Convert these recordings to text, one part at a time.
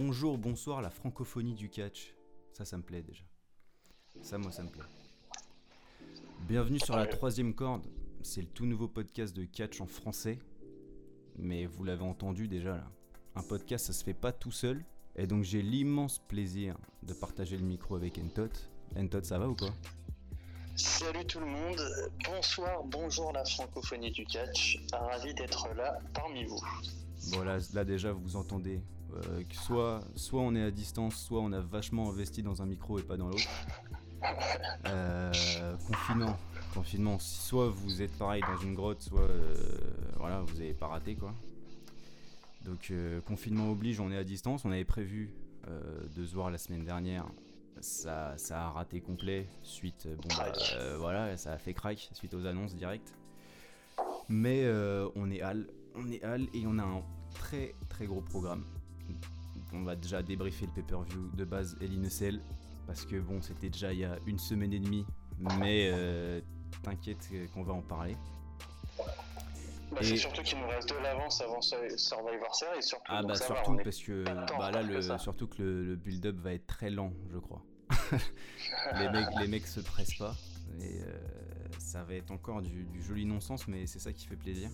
Bonjour, bonsoir, la francophonie du catch. Ça, ça me plaît déjà. Ça, moi, ça me plaît. Bienvenue sur la troisième corde. C'est le tout nouveau podcast de catch en français. Mais vous l'avez entendu déjà là. Un podcast, ça se fait pas tout seul. Et donc, j'ai l'immense plaisir de partager le micro avec Entot. Entot, ça va ou quoi? Salut tout le monde, bonsoir, bonjour la francophonie du catch, ravi d'être là parmi vous. Bon là, là déjà vous entendez euh, soit, soit on est à distance, soit on a vachement investi dans un micro et pas dans l'autre. Euh, confinement, confinement. Soit vous êtes pareil dans une grotte, soit euh, voilà vous avez pas raté quoi. Donc confinement oblige, on est à distance. On avait prévu de se voir la semaine dernière. Ça, ça a raté complet suite. Bah, voilà, ça a fait crack suite aux annonces directes. Mais on est hal, on est hal et on a un très très gros programme. On va déjà débriefer le pay-per-view de base et l'INSL parce que bon, c'était déjà il y a une semaine et demie, mais euh, t'inquiète qu'on va en parler. Bah, C'est surtout qu'il nous reste de l'avance avant Survivor Series. Surtout, ah bah surtout parce que bah, là, le, surtout que le, build-up va être très lent, je crois. les, mecs, les mecs se pressent pas et euh, ça va être encore du, du joli non-sens, mais c'est ça qui fait plaisir.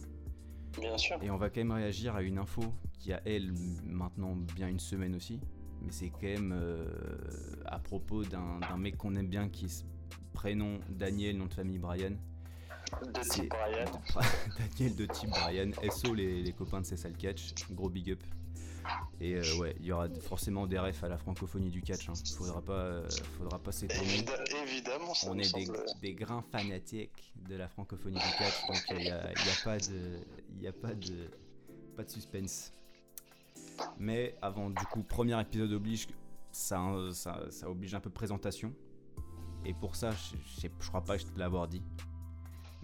Bien sûr. Et on va quand même réagir à une info qui a, elle, maintenant bien une semaine aussi. Mais c'est quand même euh, à propos d'un mec qu'on aime bien qui se prénom Daniel, nom de famille Brian. De type Brian. Daniel de type Brian. SO les, les copains de Cessal Catch. Gros big up. Et euh, ouais, il y aura forcément des refs à la francophonie du catch. Hein. Faudra pas, euh, faudra pas s'étonner. évidemment, On est des, grands fanatiques de la francophonie du catch, donc il n'y a, pas de, il a pas de, pas de suspense. Mais avant, du coup, premier épisode oblige, ça, ça, ça oblige un peu présentation. Et pour ça, je, je, crois pas que je te l'avoir dit.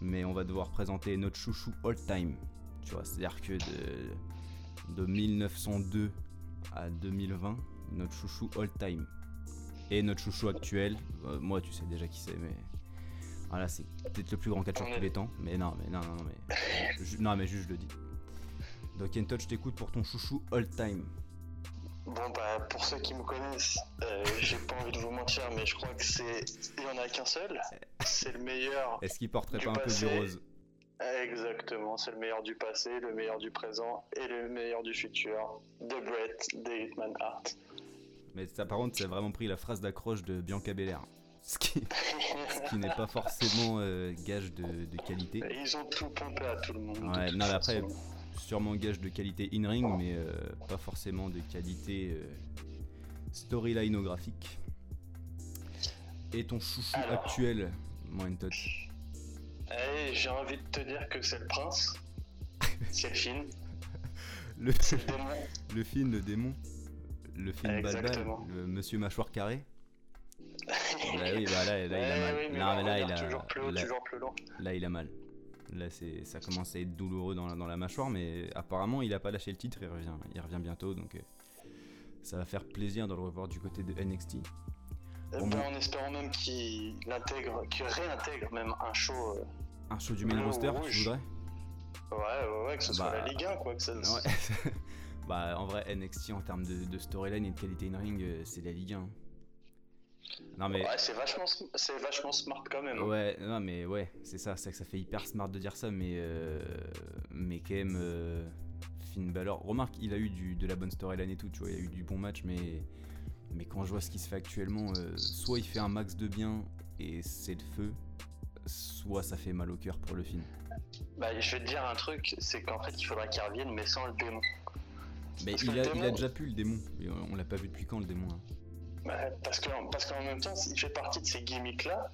Mais on va devoir présenter notre chouchou all time. Tu vois, c'est-à-dire que de, de 1902 à 2020, notre chouchou all time. Et notre chouchou actuel, euh, moi tu sais déjà qui c'est, mais voilà, c'est peut-être le plus grand catcheur de tous les temps. Mais non, mais non, non, mais non, mais juste je le dis. Donc Entot, je t'écoute pour ton chouchou all time. Bon bah pour ceux qui me connaissent, euh, j'ai pas envie de vous mentir, mais je crois que c'est il y en a qu'un seul. C'est le meilleur. Est-ce qu'il porterait pas un peu du rose? Exactement, c'est le meilleur du passé, le meilleur du présent et le meilleur du futur. De Brett, de Hitman Hart. Mais ça, par contre, c'est vraiment pris la phrase d'accroche de Bianca Belair. Ce qui, n'est pas forcément euh, gage de, qualité. Ils ont tout pompé à tout le monde. Ouais, non, après, sûrement gage de qualité in-ring, mais euh, pas forcément de qualité euh, storylinographique. Et ton chouchou actuel, Moentot? Eh, j'ai envie de te dire que c'est le prince. c'est le film. Le, démon. Le film, le démon. Le film Balbal, le monsieur mâchoire carré. bah oui, bah là, là il a mal. Oui, non, mais là, il a. Toujours plus haut, là, toujours plus long. Là, il a mal. Là, c'est, ça commence à être douloureux dans la, dans la mâchoire, mais apparemment, il a pas lâché le titre. Il revient, il revient bientôt, donc euh, ça va faire plaisir de le revoir du côté de NXT. Euh, bah, en espérant même qu'il intègre, qu'il réintègre même un show. Euh, un show du main roster, tu voudrais Ouais, ouais, ouais, que ce soit bah, la Ligue 1, quoi. Que ça... ouais. bah, en vrai, NXT en termes de, storyline et de qualité in-ring, euh, c'est la Ligue 1. Non mais ouais, c'est vachement, c'est vachement smart quand même. Hein. Ouais, non mais ouais, c'est ça, c'est que ça fait hyper smart de dire ça, mais mais quand même, Finn Balor. Remarque, il a eu du, de la bonne storyline et tout, tu vois, il a eu du bon match, mais mais quand je vois ce qui se fait actuellement, euh, soit il fait un max de bien et c'est le feu, soit ça fait mal au cœur pour le film. Bah, je vais te dire un truc, c'est qu'en fait il faudra qu'il revienne, mais sans le démon. Mais il a, il a, déjà pu le démon, on l'a pas vu depuis quand le démon hein. bah, Parce qu'en parce même temps, il fait partie de ces gimmicks là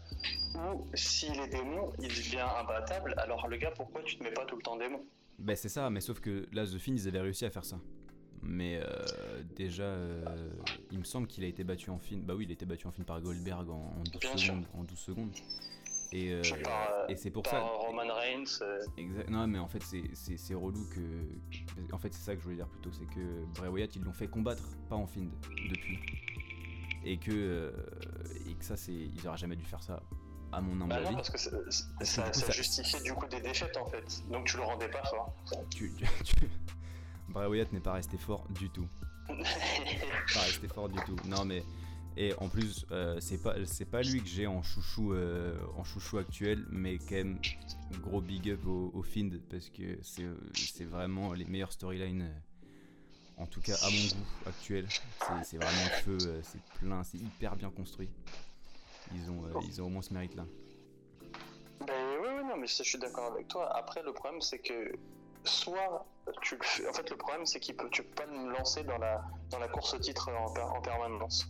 où s'il est démon, il devient imbattable. Alors le gars, pourquoi tu te mets pas tout le temps démon? Bah c'est ça, mais sauf que là, The Fin, ils avaient réussi à faire ça. Mais euh, déjà, euh, il me semble qu'il a été battu en fin. Bah oui, il a été battu en fin par Goldberg en, 12, secondes, en 12 secondes. Et, euh, et c'est pour par ça. Roman Reigns. Exact. Non, mais en fait, c'est relou que. En fait, c'est ça que je voulais dire plutôt. C'est que Bray Wyatt, ils l'ont fait combattre, pas en fin depuis. Et que, et que ça, c'est. Ils auraient jamais dû faire ça, à mon humble bah non, parce que ça, ça, ça, justifiait du coup des défaites en fait. Donc tu le rendais pas fort. Tu, Bray Wyatt n'est pas resté fort du tout. pas rester fort du tout. Non, mais. Et en plus, euh, c'est pas, c'est pas lui que j'ai en chouchou, euh, en chouchou actuel, mais quand même, gros big up au, au Find, parce que c'est, c'est vraiment les meilleures storylines, euh, en tout cas à mon goût actuel. C'est, vraiment le feu, c'est plein, c'est hyper bien construit. Ils ont, euh, ils ont au moins ce mérite-là. Ben oui, oui, non, mais ça, je suis d'accord avec toi. Après, le problème, c'est que soit tu le fais. En fait, le problème, c'est qu'il peut, tu peux pas me lancer dans la, dans la course au titre en permanence.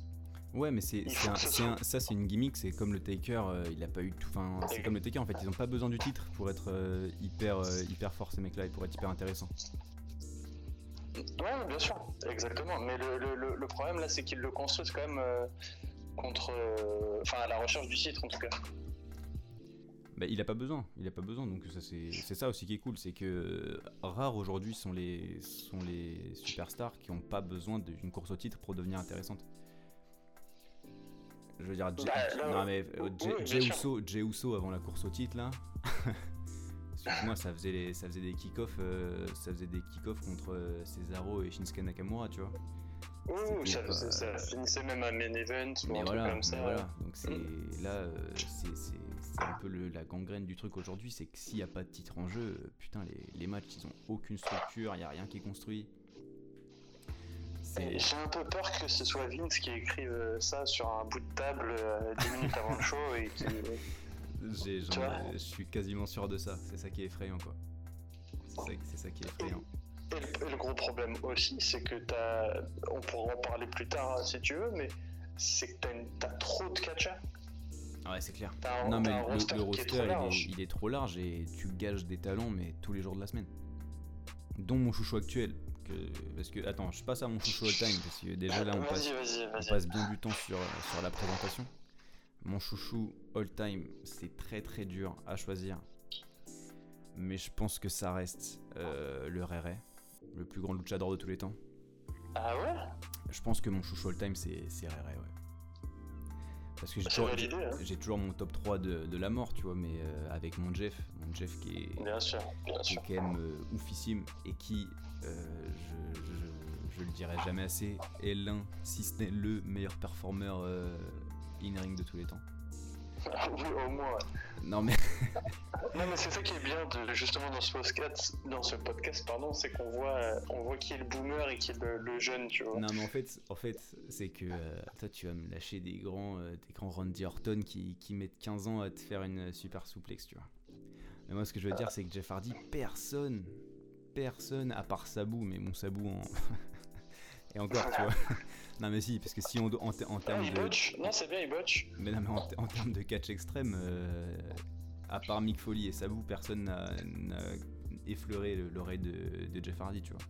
Ouais, mais c'est, un- un- ça, c'est une gimmick. C'est comme le Taker, euh, il a pas eu tout. Enfin, c'est comme le Taker en fait. Ils ont pas besoin du titre pour être euh, hyper, euh, hyper fort ces mecs-là et pour être hyper intéressant. Ouais, bien sûr, exactement. Mais le, le, le, le problème, là, c'est qu'ils le construisent quand même euh, contre. Enfin, à la recherche du titre, en tout cas. Bah, il a pas besoin, il a pas besoin, donc ça c'est c'est ça aussi qui est cool, c'est que rares aujourd'hui sont les sont les superstars qui ont pas besoin d'une course au titre pour devenir intéressantes. Je veux dire, Jay, Bah, oui. Uso, avant la course au titre là. Excuse-moi, ça faisait les, ça faisait des kick-offs, euh, ça faisait des kick-offs contre euh, Cesaro et Shinsuke Nakamura, tu vois. Ouh, ça, finissait même à main event ou un voilà, truc comme ça. voilà. Donc c'est Mm. là, euh, c'est un peu le- la gangrène du truc aujourd'hui, c'est que s'il n'y a pas de titre en jeu, putain, les, les matchs ils ont aucune structure, il n'y a rien qui est construit. J'ai un peu peur que ce soit Vince qui écrive euh, ça sur un bout de table euh, 10 minutes avant le show et qui. vois je suis quasiment sûr de ça. C'est ça qui est effrayant quoi. C'est ça, qui est effrayant. Et le, et le gros problème aussi, c'est que t'as. On pourra en parler plus tard hein, si tu veux, mais c'est que t'as trop de catchers. Ah Ouais, c'est clair. Un, Non mais le, roster le est il est trop large et tu gages des talents mais tous les jours de la semaine. Dont mon chouchou actuel. Que, parce que attends, je passe à mon chouchou all time parce que déjà là on passe, on passe bien du temps sur, sur la présentation. Mon chouchou all time, c'est très très dur à choisir. Mais je pense que ça reste euh, le Rere, le plus grand luchador de tous les temps. Ah ouais? Je pense que mon chouchou all time, c'est c'est Rere, ouais. Parce que j'ai toujours, validé, hein. toujours mon top 3 de, de la mort, tu vois, mais euh, avec mon Jeff, mon Jeff qui est, Bien sûr, bien qui est quand même euh, oufissime et qui, je, je, je le dirai jamais assez, est l'un, si ce n'est le meilleur performeur euh, in-ring de tous les temps. oui, au moins. Non mais, Non, mais c'est ça qui est bien de, justement dans ce podcast, dans ce podcast pardon, c'est qu'on voit, euh, on voit qui est le boomer et qui est le, le jeune, tu vois. non mais en fait, en fait c'est que euh, toi tu vas me lâcher des grands, euh, des grands Randy Orton qui, qui mettent 15 ans à te faire une super souplex, tu vois. Mais moi ce que je veux dire c'est que Jeff Hardy, personne, personne à part Sabu, mais mon Sabu en... et encore, tu vois. non mais si, parce que si on en, en Ah, termes il de... Non, c'est bien, il botch. Mais non, mais en, en termes de catch extrême, euh, à part Mick Foley et Sabu, personne n'a effleuré le- l'oreille de, de Jeff Hardy, tu vois.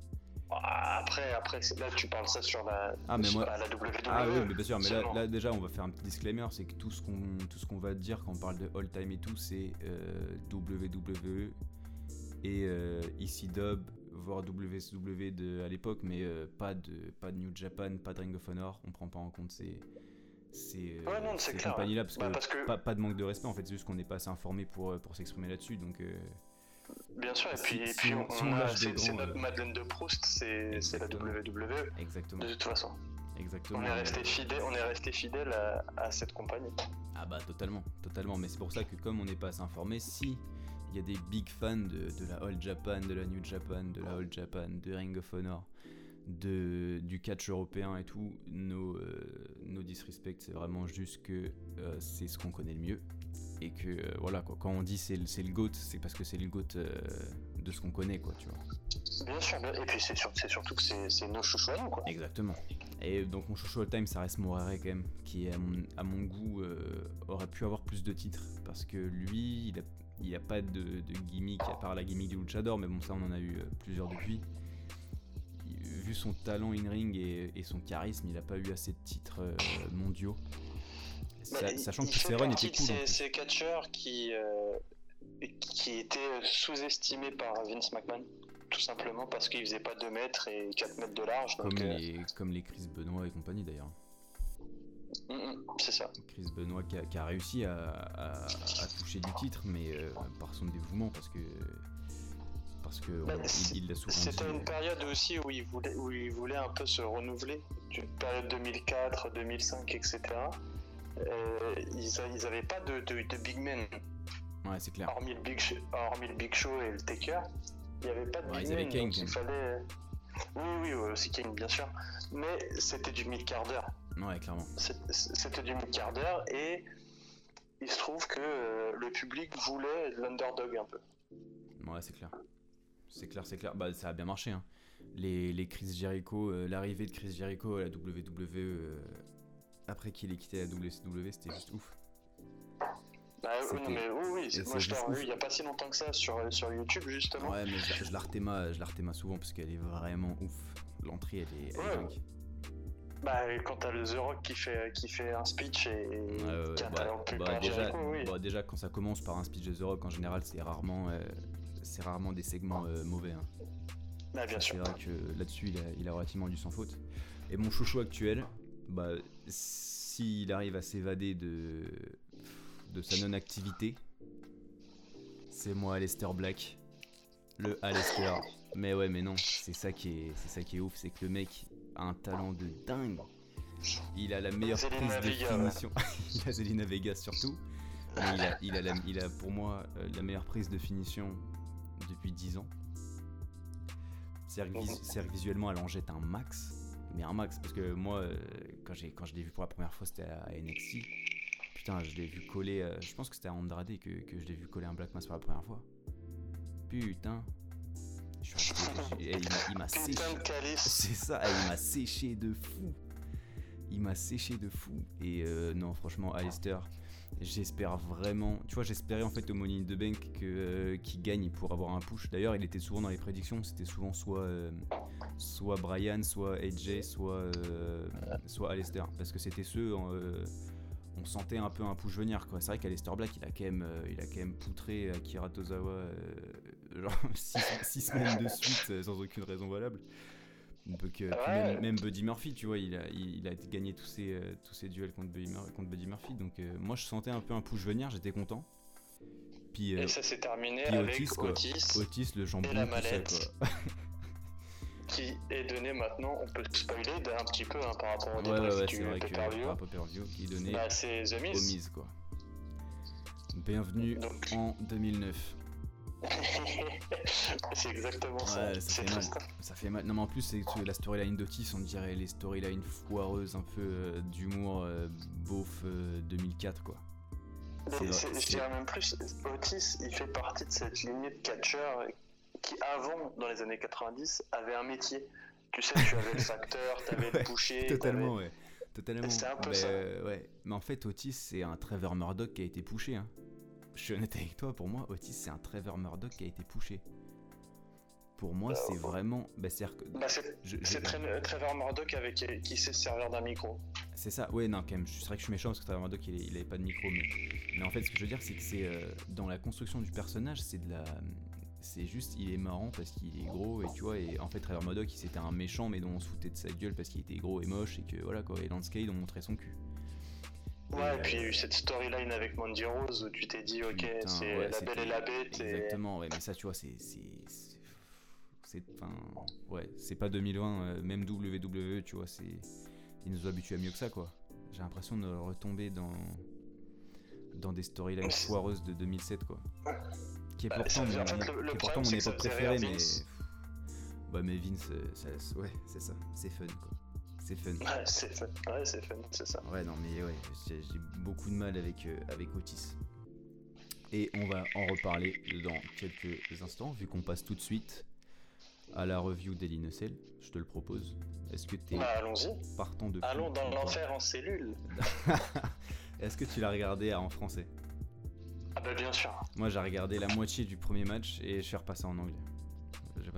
Ah, Après, après, c'est- là, tu parles ça sur la, Ah, mais sur moi- la WWE. Ah oui, mais bien sûr, mais là, déjà on va faire un petit disclaimer, c'est que tout ce qu'on tout ce qu'on va dire quand on parle de all time et tout, c'est euh, WWE et euh, ECW, voire WCW de, à l'époque, mais euh, pas de pas de New Japan, pas de Ring of Honor, on prend pas en compte ces ces, euh, Ouais, non, ces compagnies-là parce, Bah, que parce que, pas, pas de manque de respect en fait, c'est juste qu'on n'est pas assez informé pour, pour s'exprimer là-dessus, donc euh, bien sûr, et puis, et puis on- on, a- c'est notre euh, Madeleine de Proust, c'est c'est la. WWE, exactement, de toute façon. exactement. On est resté fidèle, on est resté fidèle à, à cette compagnie. Ah bah totalement, totalement. Mais c'est pour ça que comme on n'est pas assez informé, si il y a des big fans de, de la All Japan, de la New Japan, de la All Japan, de Ring of Honor, de, du catch européen et tout, nos, euh, nos disrespects, c'est vraiment juste que euh, c'est ce qu'on connaît le mieux. Et que euh, voilà, quoi, quand on dit c'est le, GOAT, c'est parce que c'est le GOAT euh, de ce qu'on connaît, quoi, tu vois. Bien sûr, bien- et puis c'est sur- c'est surtout que c'est nos chouchous à nous, quoi. Exactement. Et donc mon chouchou all time, ça reste Morare quand même, qui à mon, à mon goût aurait pu avoir plus de titres parce que lui, il a, il a pas de, de gimmick à part la gimmick du luchador, mais bon ça on en a eu euh, plusieurs depuis. Vu son talent in ring et, et son charisme, il a pas eu assez de titres euh, mondiaux. Bah, il- sachant il que ses runs étaient cool. en Ces, plus. ces catcheurs qui, euh, qui étaient sous-estimés par Vince McMahon, tout simplement parce qu'ils faisaient pas 2 mètres et 4 mètres de large. Comme Donc, euh, les, comme les Chris Benoit et compagnie d'ailleurs. Mm, mm, c'est ça. Chris Benoit qui a, qui a réussi à, à- à toucher du titre, mais euh, par son dévouement, parce que parce que Bah, dit. C'était une euh, période aussi où il voulait, où il voulait un peu se renouveler, une période 2004, 2005, etc. Euh, ils, a- ils avaient pas de, de, de big men, Ouais, c'est clair. hormis le Big, Show, hormis le Big Show et le Taker. Il n'y avait pas de Ouais, big men, Kane, donc il fallait. Oui, oui, aussi Kane, bien sûr. Mais c'était du mid-carder. Ouais, clairement. C'était du mid-carder et il se trouve que euh, le public voulait l'underdog un peu. Ouais, c'est clair. C'est clair, c'est clair. Bah, ça a bien marché. Hein. Les, les Chris Jericho, euh, l'arrivée de Chris Jericho à la WWE euh, après qu'il ait quitté la WCW, c'était juste ouf. Bah, oui, non, mais oui, oui, moi je juste revu il n'y a pas si longtemps que ça sur, sur YouTube justement. Ouais, mais je, je la souvent parce qu'elle est vraiment ouf. L'entrée, elle est, elle est dingue. Bah, quand t'as le The Rock qui fait, qui fait un speech et, bah, bah, déjà, oui. bah, déjà, quand ça commence par un speech de The Rock, en général, c'est rarement, euh, c'est rarement des segments euh, mauvais. hein. Bah, bien C'est sûr. vrai que là-dessus, il a, il a relativement du sans faute. Et mon chouchou actuel, bah, s'il arrive à s'évader de, de sa non-activité, c'est moi, Aleister Black. Le Aleister. Mais ouais, mais non, c'est ça qui est, c'est ça qui est ouf, c'est que le mec a un talent de dingue. Il a la meilleure prise de finition. il a Zelina Vega surtout. Mais il a, il a, la- il a pour moi euh, la meilleure prise de finition depuis 10 ans. C'est-à-dire c'est-à-dire que visuellement, elle en jette un max. Mais un max, parce que moi, euh, quand, j'ai, quand je l'ai vu pour la première fois, c'était à, à NXT. Putain, je l'ai vu coller. euh, je pense que c'était à Andrade que, que je l'ai vu coller un Black Mass pour la première fois. Putain. Je suis il m'a- il m'a séché. C'est ça, il m'a séché de fou. Il m'a séché de fou. Et euh, non, franchement, Alistair, j'espère vraiment. Tu vois, j'espérais en fait au Money in the Bank que, euh, qu'il gagne pour avoir un push. D'ailleurs, il était souvent dans les prédictions. C'était souvent soit, euh, soit Brian, soit AJ, soit, soit Alistair. Parce que c'était ceux. on sentait un peu un push venir quoi. C'est vrai qu'Alistair Black il a quand même, il a quand même poutré Akira Tozawa genre 6 semaines de suite euh, sans aucune raison valable. Donc, euh, puis Ouais. même, même Buddy Murphy, tu vois, il a, il, il a gagné tous ses, euh, tous ses duels contre Buddy, Mur- contre Buddy Murphy. Donc euh, moi je sentais un peu un push venir, j'étais content. Puis, Et ça s'est terminé puis avec Otis, quoi. Otis, Otis, le jambon, et la ça, mallette. quoi. qui est donné maintenant, on peut spoiler un petit peu hein, par rapport au Ouais, ouais, ouais, du pay-per-view. qui est donné Bah, c'est The au Miz. Miz, quoi. Bienvenue Donc- en 2009. c'est exactement ça. Ouais, ça C'est fait mal. triste. Ça fait mal. Non, mais en plus, c'est la storyline d'Otis, on dirait les storylines foireuses, un peu euh, d'humour euh, beauf euh, 2004, quoi. C'est Mais vrai, c'est- Je dirais même plus, Otis, il fait partie de cette lignée de catcheurs qui, avant, dans les années 90, avait un métier. Tu sais, tu avais le facteur, t'avais Ouais, le boucher. Totalement, ouais. Totalement. C'est un peu Mais, ça. euh, ouais. Mais en fait, Otis, c'est un Trevor Murdoch qui a été poussé. Hein. Je suis honnête avec toi, pour moi, Otis, c'est un Trevor Murdoch qui a été poussé. Pour moi, Euh, c'est vraiment. Bah. Bah, c'est je- Trevor Murdoch avec qui, sait se servir d'un micro. C'est ça, ouais, non, quand même, c'est vrai que je suis méchant parce que Trevor Murdoch il, est- il avait pas de micro, mais, mais en fait, ce que je veux dire, c'est que c'est euh, dans la construction du personnage, c'est de la. C'est juste, il est marrant parce qu'il est gros et tu vois, et en fait, Trevor Murdoch, c'était un méchant, mais dont on se foutait de sa gueule parce qu'il était gros et moche et que voilà quoi, et Landscape, on montrait son cul. Ouais, Et, et puis il y a euh, eu cette storyline avec Mandy Rose où tu t'es dit, ok, c'est ouais, la belle et la bête. Et... Exactement, ouais, mais ça, tu vois, c'est. c'est-. Enfin. Ouais, c'est pas 2020, euh, même WWE, tu vois, c'est. Il nous a habitués à mieux que ça, quoi. J'ai l'impression de retomber dans. Dans des storylines foireuses de 2007, quoi. Qui est Bah, pourtant, mon, en fait, le- le qui est pourtant mon époque préférée, mais. Ouais, mais Vince, euh, ça- ouais, c'est ça, c'est fun, quoi. C'est fun. Ouais, c'est fun, ouais, c'est fun, c'est ça. Ouais, non, mais ouais, j'ai beaucoup de mal avec, euh, avec Otis. Et on va en reparler dans quelques instants, vu qu'on passe tout de suite à la review d'Eli Nussel. Je te le propose. Est-ce que tu es Bah, allons-y. partant de Allons dans l'enfer en cellule. Est-ce que tu l'as regardé en français? Ah bah bien sûr. Moi, j'ai regardé la moitié du premier match et je suis repassé en anglais.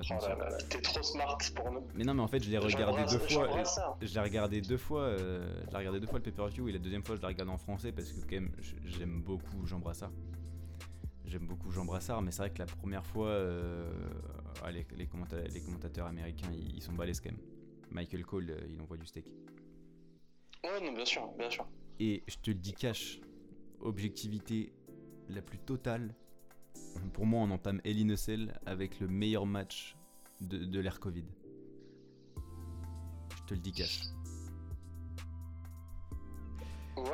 Pas Oh là là t'es trop smart pour nous. Mais non, mais en fait, je l'ai regardé deux fois. ça. Je l'ai regardé deux fois. euh, je l'ai regardé deux fois le pay-per-view et la deuxième fois, je l'ai regardé en français parce que quand même, j'aime beaucoup Jean Brassard. J'aime beaucoup Jean Brassard, mais c'est vrai que la première fois, euh, ah, les, les commenta- les commentateurs américains, ils, ils sont balèzes quand même. Michael Cole, euh, il envoie du steak. Ouais, non, bien sûr, bien sûr. Et je te le dis cash, objectivité la plus totale, pour moi, on entame Ellie Nussel avec le meilleur match de, de l'ère Covid. Je te le dis cash. Ouais,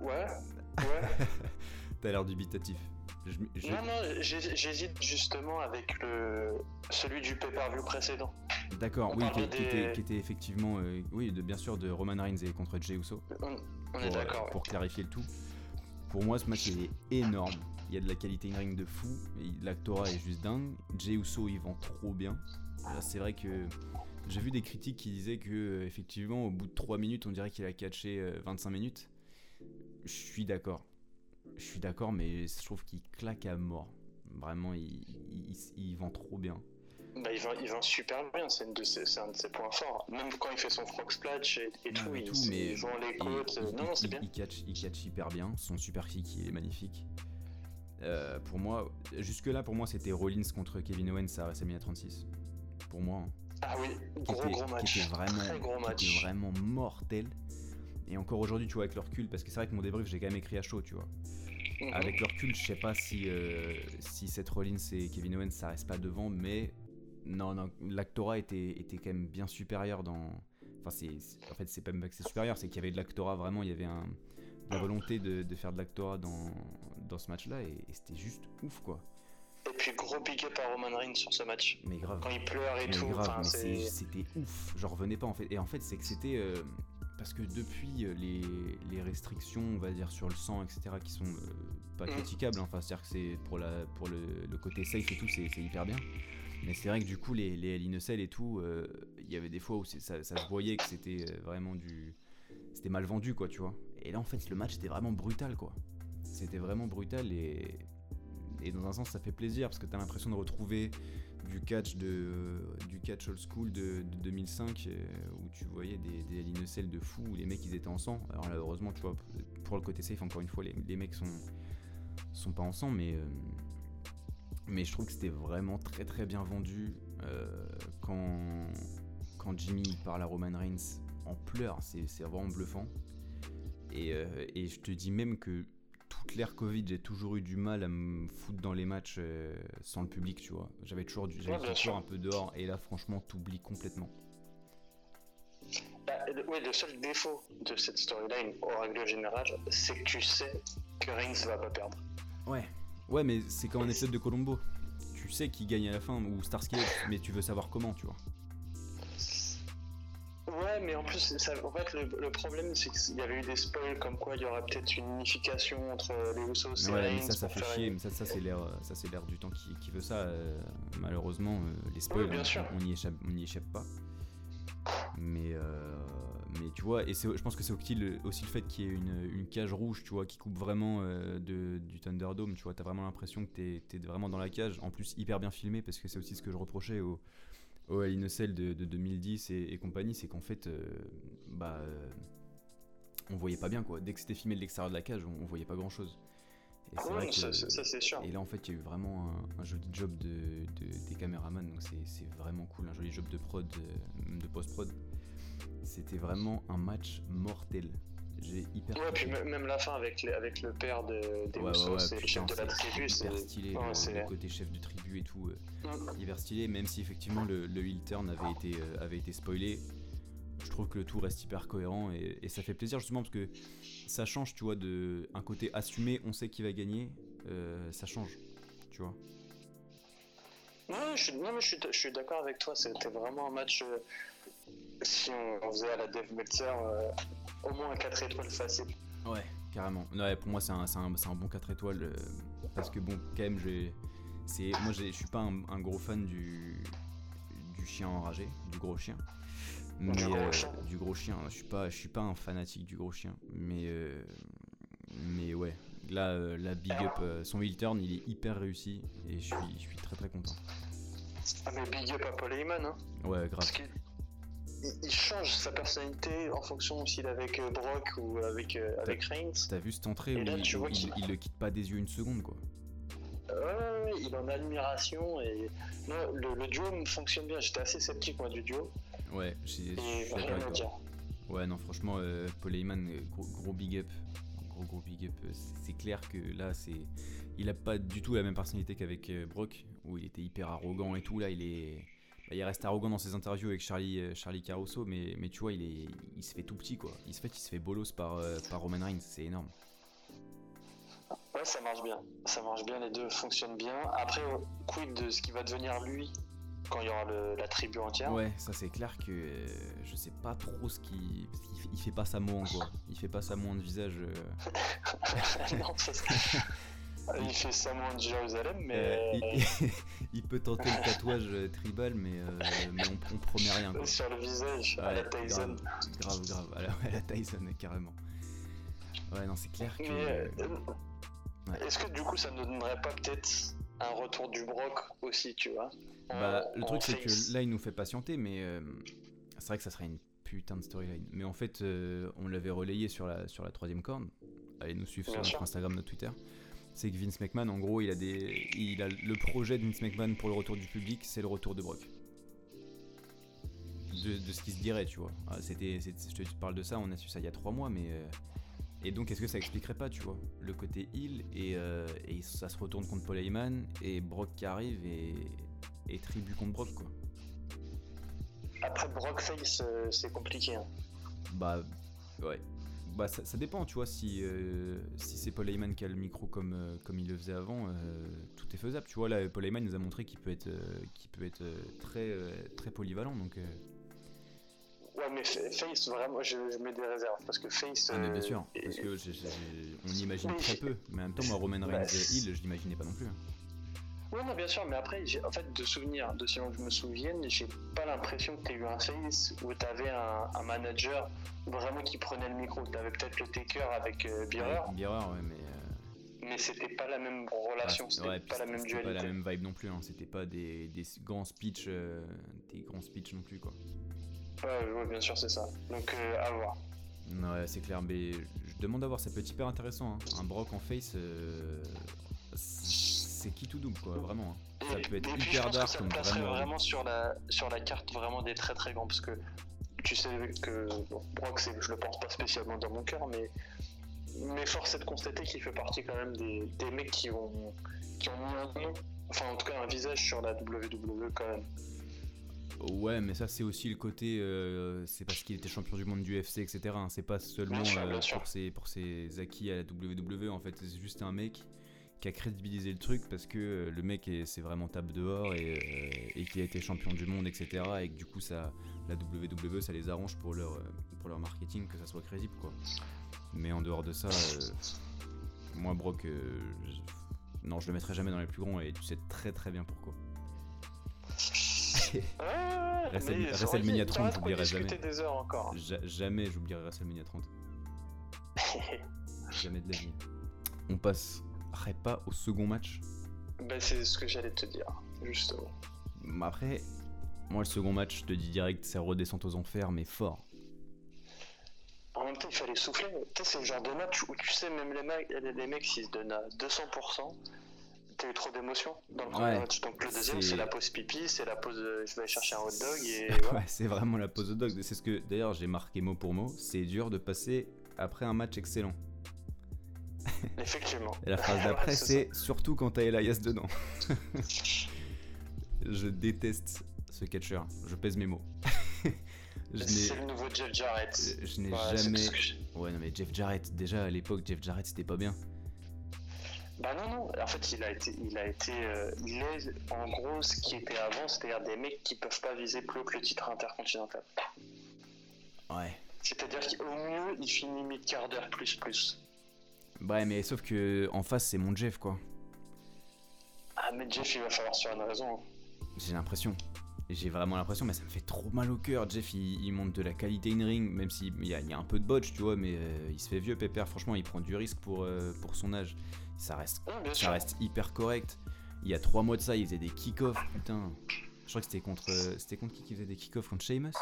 ouais, ouais. T'as l'air dubitatif. Je- je- Non, non, j'hé- j'hésite justement avec le celui du pay-per-view précédent. D'accord, oui, qui, était, des- qui était effectivement, euh, oui, de, bien sûr, de Roman Reigns et contre Jey Uso. On, on pour, est euh, d'accord. ouais. pour clarifier le tout. Pour moi, ce match il est énorme. Il y a de la qualité in-ring de fou. L'actora est juste dingue. Jey Uso, il vend trop bien. Euh, C'est vrai que j'ai vu des critiques qui disaient que, euh, effectivement, au bout de 3 minutes, on dirait qu'il a catché euh, 25 minutes. Je suis d'accord. Je suis d'accord, mais je trouve qu'il claque à mort. Vraiment, il, il- il- il vend trop bien. Bah, il, vend, il vend super bien, c'est un de ses points forts. Même quand il fait son frog splash et, et Non, tout, mais il, tout, il mais joue les côtes. il- non, non, c'est il- bien. Catch, il catch hyper bien. Son super kick, il est magnifique. Euh, pour moi, jusque-là, pour moi, c'était Rollins contre Kevin Owens à WrestleMania 36. Pour moi, hein. Ah oui, gros était, gros qui match. était vraiment, Très gros qui était match. vraiment mortel. Et encore aujourd'hui, tu vois, avec le recul, parce que c'est vrai que mon débrief, j'ai quand même écrit à chaud, tu vois. Mhm. Avec le recul, je sais pas si, euh, si Seth Rollins et Kevin Owens, ça reste pas devant, mais non, non, l'actora était, était quand même bien supérieur dans. Enfin, c'est, en fait, c'est pas même pas que c'est supérieur, c'est qu'il y avait de l'actora vraiment, il y avait un, de la volonté de, de faire de l'actora dans, dans ce match-là, et, et c'était juste ouf, quoi. Et puis gros up à Roman Reigns sur ce match. Mais grave. Quand il pleure et Mais tout, grave, mais c'était ouf, j'en revenais pas en fait. Et en fait, c'est que c'était. euh, parce que depuis euh, les, les restrictions, on va dire, sur le sang, etc., qui sont euh, pas Mm. critiquables, hein, enfin, c'est-à-dire que c'est pour, la, pour le, le côté safe et tout, c'est hyper bien. Mais c'est vrai que du coup, les, les Hell in a Cell et tout, euh, il y avait des fois où ça, ça se voyait que c'était vraiment du. C'était mal vendu, quoi, tu vois. Et là, en fait, le match était vraiment brutal, quoi. C'était vraiment brutal et. Et dans un sens, ça fait plaisir parce que t'as l'impression de retrouver du catch de du catch old school de, de 2005 euh, où tu voyais des, des Cell de fou où les mecs ils étaient ensemble. Alors là, heureusement, tu vois, pour le côté safe, encore une fois, les, mecs sont sont pas ensemble, mais euh, mais je trouve que c'était vraiment très très bien vendu euh, quand quand Jimmy parle à Roman Reigns en pleurs, c'est vraiment bluffant. Et, euh, et je te dis même que toute l'ère Covid, j'ai toujours eu du mal à me foutre dans les matchs euh, sans le public, tu vois. J'avais toujours, du, j'avais Ouais, bien toujours un peu dehors, et là, franchement, t'oublies complètement. Bah, le- ouais, le seul défaut de cette storyline, en règle générale, c'est que tu sais que Reigns va pas perdre. Ouais, ouais, mais c'est comme un épisode de Colombo. Tu sais qui gagne à la fin, ou Starsky, mais tu veux savoir comment, tu vois. Ouais, mais en plus, ça, en fait, le, le problème, c'est qu'il y avait eu des spoils comme quoi il y aura peut-être une unification entre les Usos et Ouais, mais ça, ça fait chier, une- mais ça, ça c'est l'air, ça c'est l'air du temps qui, qui veut ça. euh, malheureusement, euh, les spoils, Oui, bien on- sûr. on n'y échappe, on échappe pas. Mais, euh, mais tu vois, et je pense que c'est aussi le, aussi le fait qu'il y ait une, une cage rouge, tu vois, qui coupe vraiment euh, de, du Thunderdome. Tu vois, t'as vraiment l'impression que t'es, t'es vraiment dans la cage. En plus, hyper bien filmé, parce que c'est aussi ce que je reprochais au, au Hell in a Cell de, de 2010 et, et compagnie, c'est qu'en fait, euh, bah, euh, on voyait pas bien quoi. Dès que c'était filmé de l'extérieur de la cage, on, on voyait pas grand chose. Et c'est Ouais, vrai que- ça, c'est sûr. et là, en fait, il y a eu vraiment un, un joli job de, de- des caméramans, donc c'est c'est vraiment cool. Un joli job de prod, euh, de post-prod. C'était vraiment un match mortel. J'ai hyper. Ouais, puis même la fin avec, les- avec le père de, des Ouais, ouais, Usos ouais, et le chef de la c'est tribu, c'est. hyper stylé. ouais, le- c'est- le, côté chef de tribu et tout, euh, Mm. hyper stylé. Même si effectivement le, le heel turn avait été, euh, avait été spoilé, je trouve que le tout reste hyper cohérent et, et ça fait plaisir justement parce que ça change, tu vois, de un côté assumé, on sait qui va gagner, euh, ça change, tu vois. Non, je suis, non, mais je suis, suis d'accord avec toi. C'était vraiment un match. euh, si on, on faisait à la Dev Meltzer, euh, au moins un 4 étoiles facile. Ouais, carrément. Ouais, pour moi, c'est un, un, un bon 4 étoiles. euh, parce que, bon, quand même, j'ai. c'est Moi, je suis pas un, un gros fan du, du chien enragé, du gros chien. Mais, Du gros euh, chien. du gros chien. Je suis pas, je suis pas un fanatique du gros chien. Mais, euh, mais ouais. Là, la big up, son heel turn, il est hyper réussi. Et je suis, je suis très très content. Ah, mais big up à Paul Heyman, hein. Ouais, grave. Il, change sa personnalité en fonction s'il est avec euh, Brock ou avec, euh, avec Reigns. T'as vu cette entrée où là, il, tu vois il- qu'il- il le quitte pas des yeux une seconde, quoi. Ouais, il est en admiration et non, le, le duo me fonctionne bien. J'étais assez sceptique moi du duo Ouais, j'ai- rien à dire. Ouais, non, franchement, euh, Paul Heyman, euh, gros, gros big up. Gros, gros big up. Euh, C'est- clair que là, c'est. il a pas du tout la même personnalité qu'avec euh, Brock, où il était hyper arrogant et tout. Là, il est. bah, il reste arrogant dans ses interviews avec Charlie, euh, Charlie Caruso, mais, mais tu vois, il, est, il se fait tout petit quoi. Il se fait, il se fait bolos par, euh, par Roman Reigns, c'est énorme. Ouais, ça marche bien. Ça marche bien, les deux fonctionnent bien. Après, quid de ce qui va devenir lui quand il y aura le- la tribu entière? Ouais, ça c'est clair que euh, je sais pas trop ce qui. parce qu'il fait- il fait pas sa moine quoi. Il fait pas sa moine de visage. euh, Non, ça, il fait ça moins de Jérusalem, mais. euh, il, il peut tenter le tatouage euh, tribal, mais, euh, mais on, on promet rien quoi. Sur le visage, à la Tyson. Grave, grave, grave. À la, à la Tyson, carrément. Ouais, non, c'est clair que. Euh, Ouais. est-ce que du coup ça ne donnerait pas peut-être un retour du Brock aussi, tu vois? Bah, le truc, c'est que là, il nous fait patienter, mais euh, c'est vrai que ça serait une putain de storyline. Mais en fait, euh, on l'avait relayé sur la, sur la troisième corne. Allez nous suivre Bien sur sûr. notre Instagram, notre Twitter. C'est que Vince McMahon, en gros, il a, des, il a le projet de Vince McMahon pour le retour du public, c'est le retour de Brock. De, de ce qui se dirait, tu vois. Ah, c'était, je te parle de ça, on a su ça il y a trois mois, mais. euh, et donc, est-ce que ça expliquerait pas, tu vois, le côté heel et, euh, et ça se retourne contre Paul Heyman et Brock qui arrive et, et tribu contre Brock, quoi. Après Brock Face, euh, c'est compliqué. hein. Bah, ouais. Bah, ça, ça dépend, tu vois. Si, euh, si c'est Paul Heyman qui a le micro comme, euh, comme il le faisait avant, euh, tout est faisable. Tu vois, là, Paul Heyman nous a montré qu'il peut être, euh, qu'il peut être très, très polyvalent. Donc, Ouais, mais Fa- Face, vraiment, je, je mets des réserves parce que Face. ah, mais bien sûr, parce que on imagine très peu. Mais en même temps, moi, Roman Bah, Reigns c'est- Hill, je l'imaginais pas non plus. Ouais, non, bien sûr, mais après, en fait, de souvenirs, de si je me souvienne, j'ai pas l'impression que tu eu un face où tu avais un, un manager vraiment qui prenait le micro. Tu avais peut-être le taker avec euh, ouais, mais. euh, mais c'était pas la même relation, ah, c'était ouais, pas la même c'était pas dualité. la même vibe non plus. hein. C'était pas des, des grands speeches, euh, des grands speeches non plus, quoi. Ouais, ouais, bien sûr, c'est ça. Donc, euh, à voir. Ouais, c'est clair, mais je demande à voir, ça peut être hyper intéressant. hein. Un Brock en face, c'est qui tout double, quoi, vraiment. hein. Ça peut être puis, je hyper pense dark que ça comme me placerait vraiment. vraiment sur la, sur la carte vraiment des très très grands parce que tu sais que bon, Brock, je le porte pas spécialement dans mon cœur, mais, mais force est de constater qu'il fait partie quand même des, des mecs qui ont, qui ont mis un nom, enfin en tout cas un visage sur la WWE quand même. Ouais, mais ça, c'est aussi le côté. euh, c'est parce qu'il était champion du monde du UFC, etc. hein. C'est pas seulement sûr, euh, pour, ses, pour ses acquis à la WWE, en fait. C'est juste un mec qui a crédibilisé le truc parce que euh, le mec est- c'est vraiment tape dehors et, euh, et qui a été champion du monde, etc. Et que du coup, ça, la WWE, ça les arrange pour leur, euh, pour leur marketing, que ça soit crédible, quoi. Mais en dehors de ça, euh, moi, Brock, euh, je- non, je le mettrai jamais dans les plus grands et tu sais très très bien pourquoi. Mais WrestleMania il y 30, aura de quoi j'oublierai jamais. des heures encore. Ja- jamais j'oublierai WrestleMania 30. Jamais de la vie. On passerait pas au second match. ben, c'est ce que j'allais te dire, justement. Après, moi le second match, je te dis direct, c'est redescente aux enfers, mais fort. En même temps, il fallait souffler. Tu sais, c'est le genre de match où tu sais, même les mecs, les, mecs s'ils se donnent à 200%, t'as eu trop d'émotions dans le premier Ouais, match. Donc le deuxième, c'est- la pause pipi, c'est la pause euh, je vais aller chercher un hot dog et ouais, c'est vraiment la pause de dog. C'est ce que d'ailleurs j'ai marqué mot pour mot. C'est dur de passer après un match excellent. Effectivement. Et la phrase d'après, c'est surtout quand t'as Elias dedans. je déteste ce catcher. Je pèse mes mots. C'est le nouveau Jeff Jarrett. euh, je n'ai Ouais, jamais. je- Ouais, non, mais Jeff Jarrett, déjà à l'époque, Jeff Jarrett c'était pas bien. Bah non, non, en fait, il a été. Il, a été euh, il est en gros ce qui était avant, c'est-à-dire des mecs qui peuvent pas viser plus haut que le titre intercontinental. Ouais. C'est-à-dire qu'au mieux, il finit mid-quart d'heure plus plus. Ouais, mais sauf que en face, c'est mon Jeff, quoi. Ah, mais Jeff, il va falloir sur une raison. hein. J'ai l'impression. J'ai vraiment l'impression, mais ça me fait trop mal au cœur. Jeff, il, il monte de la qualité in ring, même s'il y, y a un peu de botch, tu vois, mais euh, il se fait vieux, Pépère. Franchement, il prend du risque pour, euh, pour son âge. Ça reste, ça reste hyper correct. Il y a trois mois de ça, il faisait des kick-offs, putain. Je crois que c'était contre, euh, c'était contre qui qui faisait des kick-offs contre Sheamus?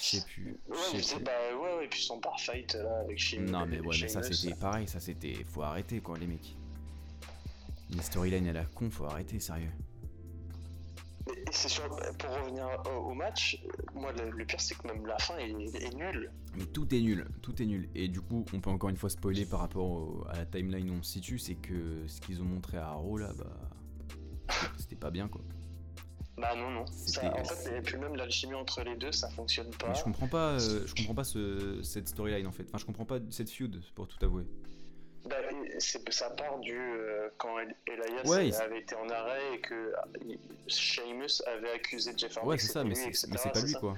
Je sais plus. Ouais, sais bah ouais, ouais, et puis son bar fight là avec Sheamus. Non mais ouais mais ça c'était pareil, ça c'était... Faut arrêter quoi les mecs. Les storylines à la con, faut arrêter sérieux. Et, c'est sûr, pour revenir au, match, moi le, pire c'est que même la fin est, est, nulle. Mais tout est nul, tout est nul. Et du coup, on peut encore une fois spoiler par rapport à la timeline où on se situe, c'est que ce qu'ils ont montré à Arrow là, bah. C'était pas bien quoi. Bah non, non. Ça, en fait, et puis même l'alchimie entre les deux, ça fonctionne pas. Mais je comprends pas, euh, je comprends pas ce, cette storyline en fait. Enfin, je comprends pas cette feud, pour tout avouer. Bah, ça part du euh, quand Elias avait été en arrêt et que Sheamus avait accusé Jeff Hardy. Ouais, c'est ça, mais c'est pas lui quoi.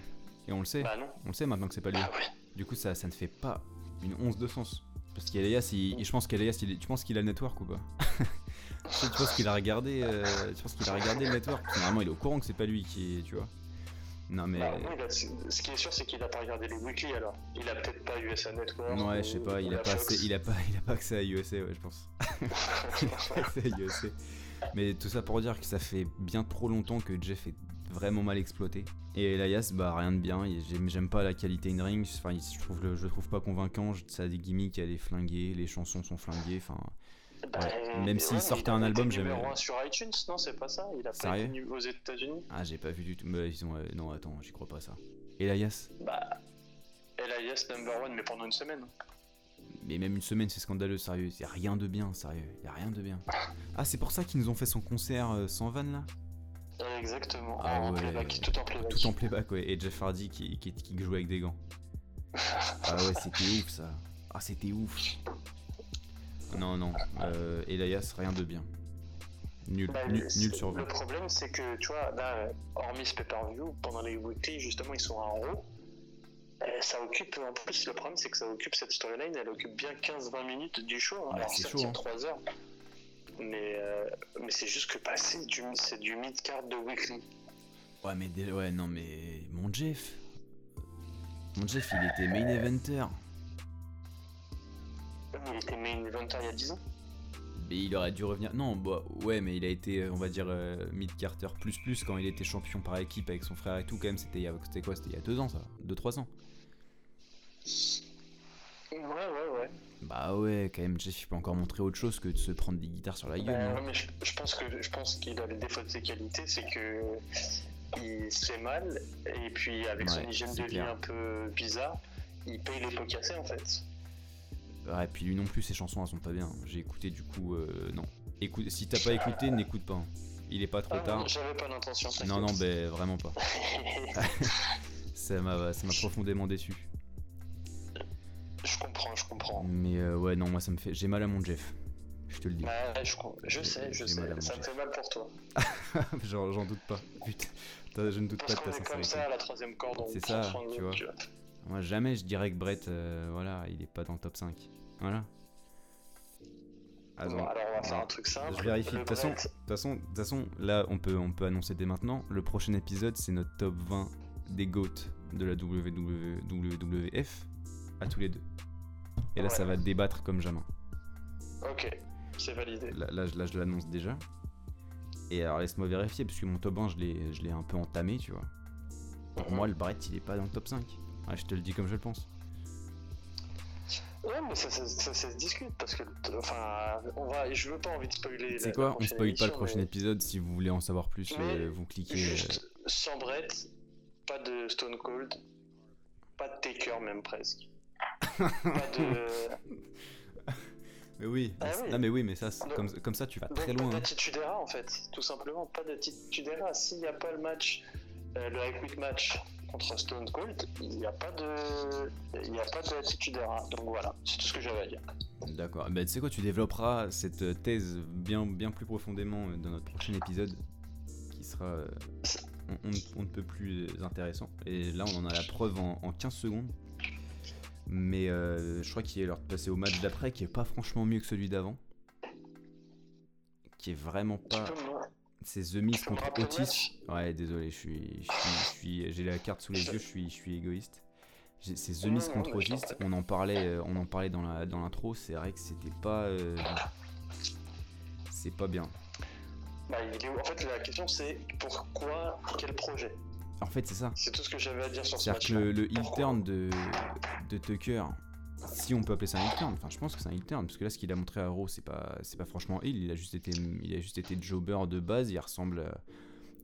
Et on le sait. Bah, on le sait maintenant que c'est pas lui. Ah du coup, ça, ça ne fait pas une once de sens. Parce qu'Elias, je pense qu'Elias, tu penses qu'il a le network ou pas? tu penses qu'il a regardé, euh, tu penses qu'il a regardé le network Normalement, il est au courant que c'est pas lui qui est, tu vois. Non mais. Bah, ce qui est sûr, c'est qu'il a pas regardé les weekly alors. Il a peut-être pas USA Network. Ouais, je sais pas, il a pas, il a pas, il a pas accès à USA, ouais, je pense. accès à USA. Mais tout ça pour dire que ça fait bien trop longtemps que Jeff est vraiment mal exploité. Et Elias, bah rien de bien. J'aime pas la qualité in ring. Enfin, je trouve le, je trouve pas convainquant. Ça a des gimmicks, elle est flinguée, les chansons sont flinguées. Enfin, bah, Même s'il sortait un album, j'aimais. numéro 1 sur iTunes, non, c'est pas ça? Il a pas été aux États-Unis? Ah, j'ai pas vu du tout. Mais ils ont... non, attends, j'y crois pas ça. Elias? Bah. Elias number 1, mais pendant une semaine. Mais même une semaine, c'est scandaleux, sérieux. Y'a rien de bien, sérieux. Y'a rien de bien. Ah, c'est pour ça qu'ils nous ont fait son concert euh, sans van là? Exactement. Ah, en playback, tout en playback. Tout en playback, ouais. Et Jeff Hardy qui, qui, qui jouait avec des gants. ah ouais, c'était ouf ça. Ah, c'était ouf. Non, non. Euh, Elias, rien de bien. Nul, bah, nul, sur 20. Le problème, c'est que, tu vois, là, hormis ce pay-per-view, pendant les weekly, justement, ils sont en haut. Ça occupe, en plus, le problème, c'est que ça occupe cette storyline, elle occupe bien 15-20 minutes du show. Hein. Alors, ça tient 3 heures. Mais, euh, mais c'est juste que passer, bah, c'est du mid-card de weekly. Ouais, mais ouais, non, mais mon Jeff. Mon Jeff, il était main eventer. Il était main eventer il y a 10 ans mais il aurait dû revenir. Non, bah, ouais, mais il a été, on va dire, euh, mid-carter plus plus quand il était champion par équipe avec son frère et tout. Quand même, c'était quoi C'était il y a 2 ans, ça 2-3 ans Ouais, ouais, ouais. Bah ouais, quand même, Jeff, il peut encore montrer autre chose que de se prendre des guitares sur la gueule. Bah, hein. mais je, pense que je pense qu'il a le défaut de ses qualités, c'est que il se fait mal et puis avec son hygiène de vie un peu bizarre, il paye les pots cassés en fait. Et puis lui non plus, ses chansons elles sont pas bien. J'ai écouté du coup, euh, non. Écoute, si t'as pas écouté, n'écoute pas. Hein. Il est pas trop ah, tard. J'avais pas l'intention. Non, non, ben vraiment pas. ça m'a profondément déçu. Je comprends, je comprends. Mais euh, ouais, non, moi ça me fait. J'ai mal à mon Jeff. Je te le dis. Ouais, je, je sais, je sais. Ça me fait mal pour toi. J'en doute pas. Putain, je ne doute Parce pas de ta sincérité. comme ça à la troisième corde. C'est ça, tu vois. Moi, jamais je dirais que Brett, euh, voilà, il est pas dans le top 5. Voilà. Alors, on va faire un truc simple. Je vérifie. De toute façon, façon, façon, là, on peut, on peut annoncer dès maintenant. Le prochain épisode, c'est notre top 20 des GOAT de la WWF à tous les deux. Et là, ça va débattre comme jamais. Ok, c'est validé. Là, là, je l'annonce déjà. Et alors, laisse-moi vérifier, parce que mon top 1, je l'ai un peu entamé, tu vois. Pour mhm. moi, le Brett, il est pas dans le top 5. Ouais, je te le dis comme je le pense. Ouais, mais ça, se discute parce que, enfin, on va, je veux pas envie de spoiler. C'est quoi On spoil pas le prochain épisode si vous voulez en savoir plus, euh, vous cliquez. Juste euh, sans Brett, pas de Stone Cold, pas de Taker même presque. pas de. Mais oui, ah mais, mais oui, mais ça, comme, comme, ça, tu vas très loin. Pas de hein. En fait, tout simplement, pas de Titudera. S'il n'y a pas le match, euh, le high quick match contre Stone Cold, il n'y a pas de, il n'y a pas d'attitude Donc voilà, c'est tout ce que j'avais à dire. D'accord. Ben, tu sais quoi, tu développeras cette thèse bien, bien plus profondément dans notre prochain épisode, qui sera, euh, on, ne peut plus intéressant. Et là, on en a la preuve en, 15 secondes. Mais euh, je crois qu'il est l'heure de passer au match d'après, qui est pas franchement mieux que celui d'avant, qui est vraiment pas. C'est The Mist contre Otis. Ouais, désolé, je suis, je suis, j'ai la carte sous les yeux, je suis, je suis égoïste. C'est The Mist contre Otis. On en parlait, euh, on en parlait dans la, dans l'intro. C'est vrai que c'était pas, euh, c'est pas bien. Bah, en fait, la question c'est pourquoi, quel projet? En fait, c'est ça. C'est tout ce que j'avais à dire sur ce match. C'est-à-dire que le, le heel turn de, de Tucker, si on peut appeler ça un heel turn, enfin je pense que c'est un heel turn, parce que là ce qu'il a montré à Raw c'est pas, c'est pas franchement heel, il a juste été, il a juste été jobber de base, il ressemble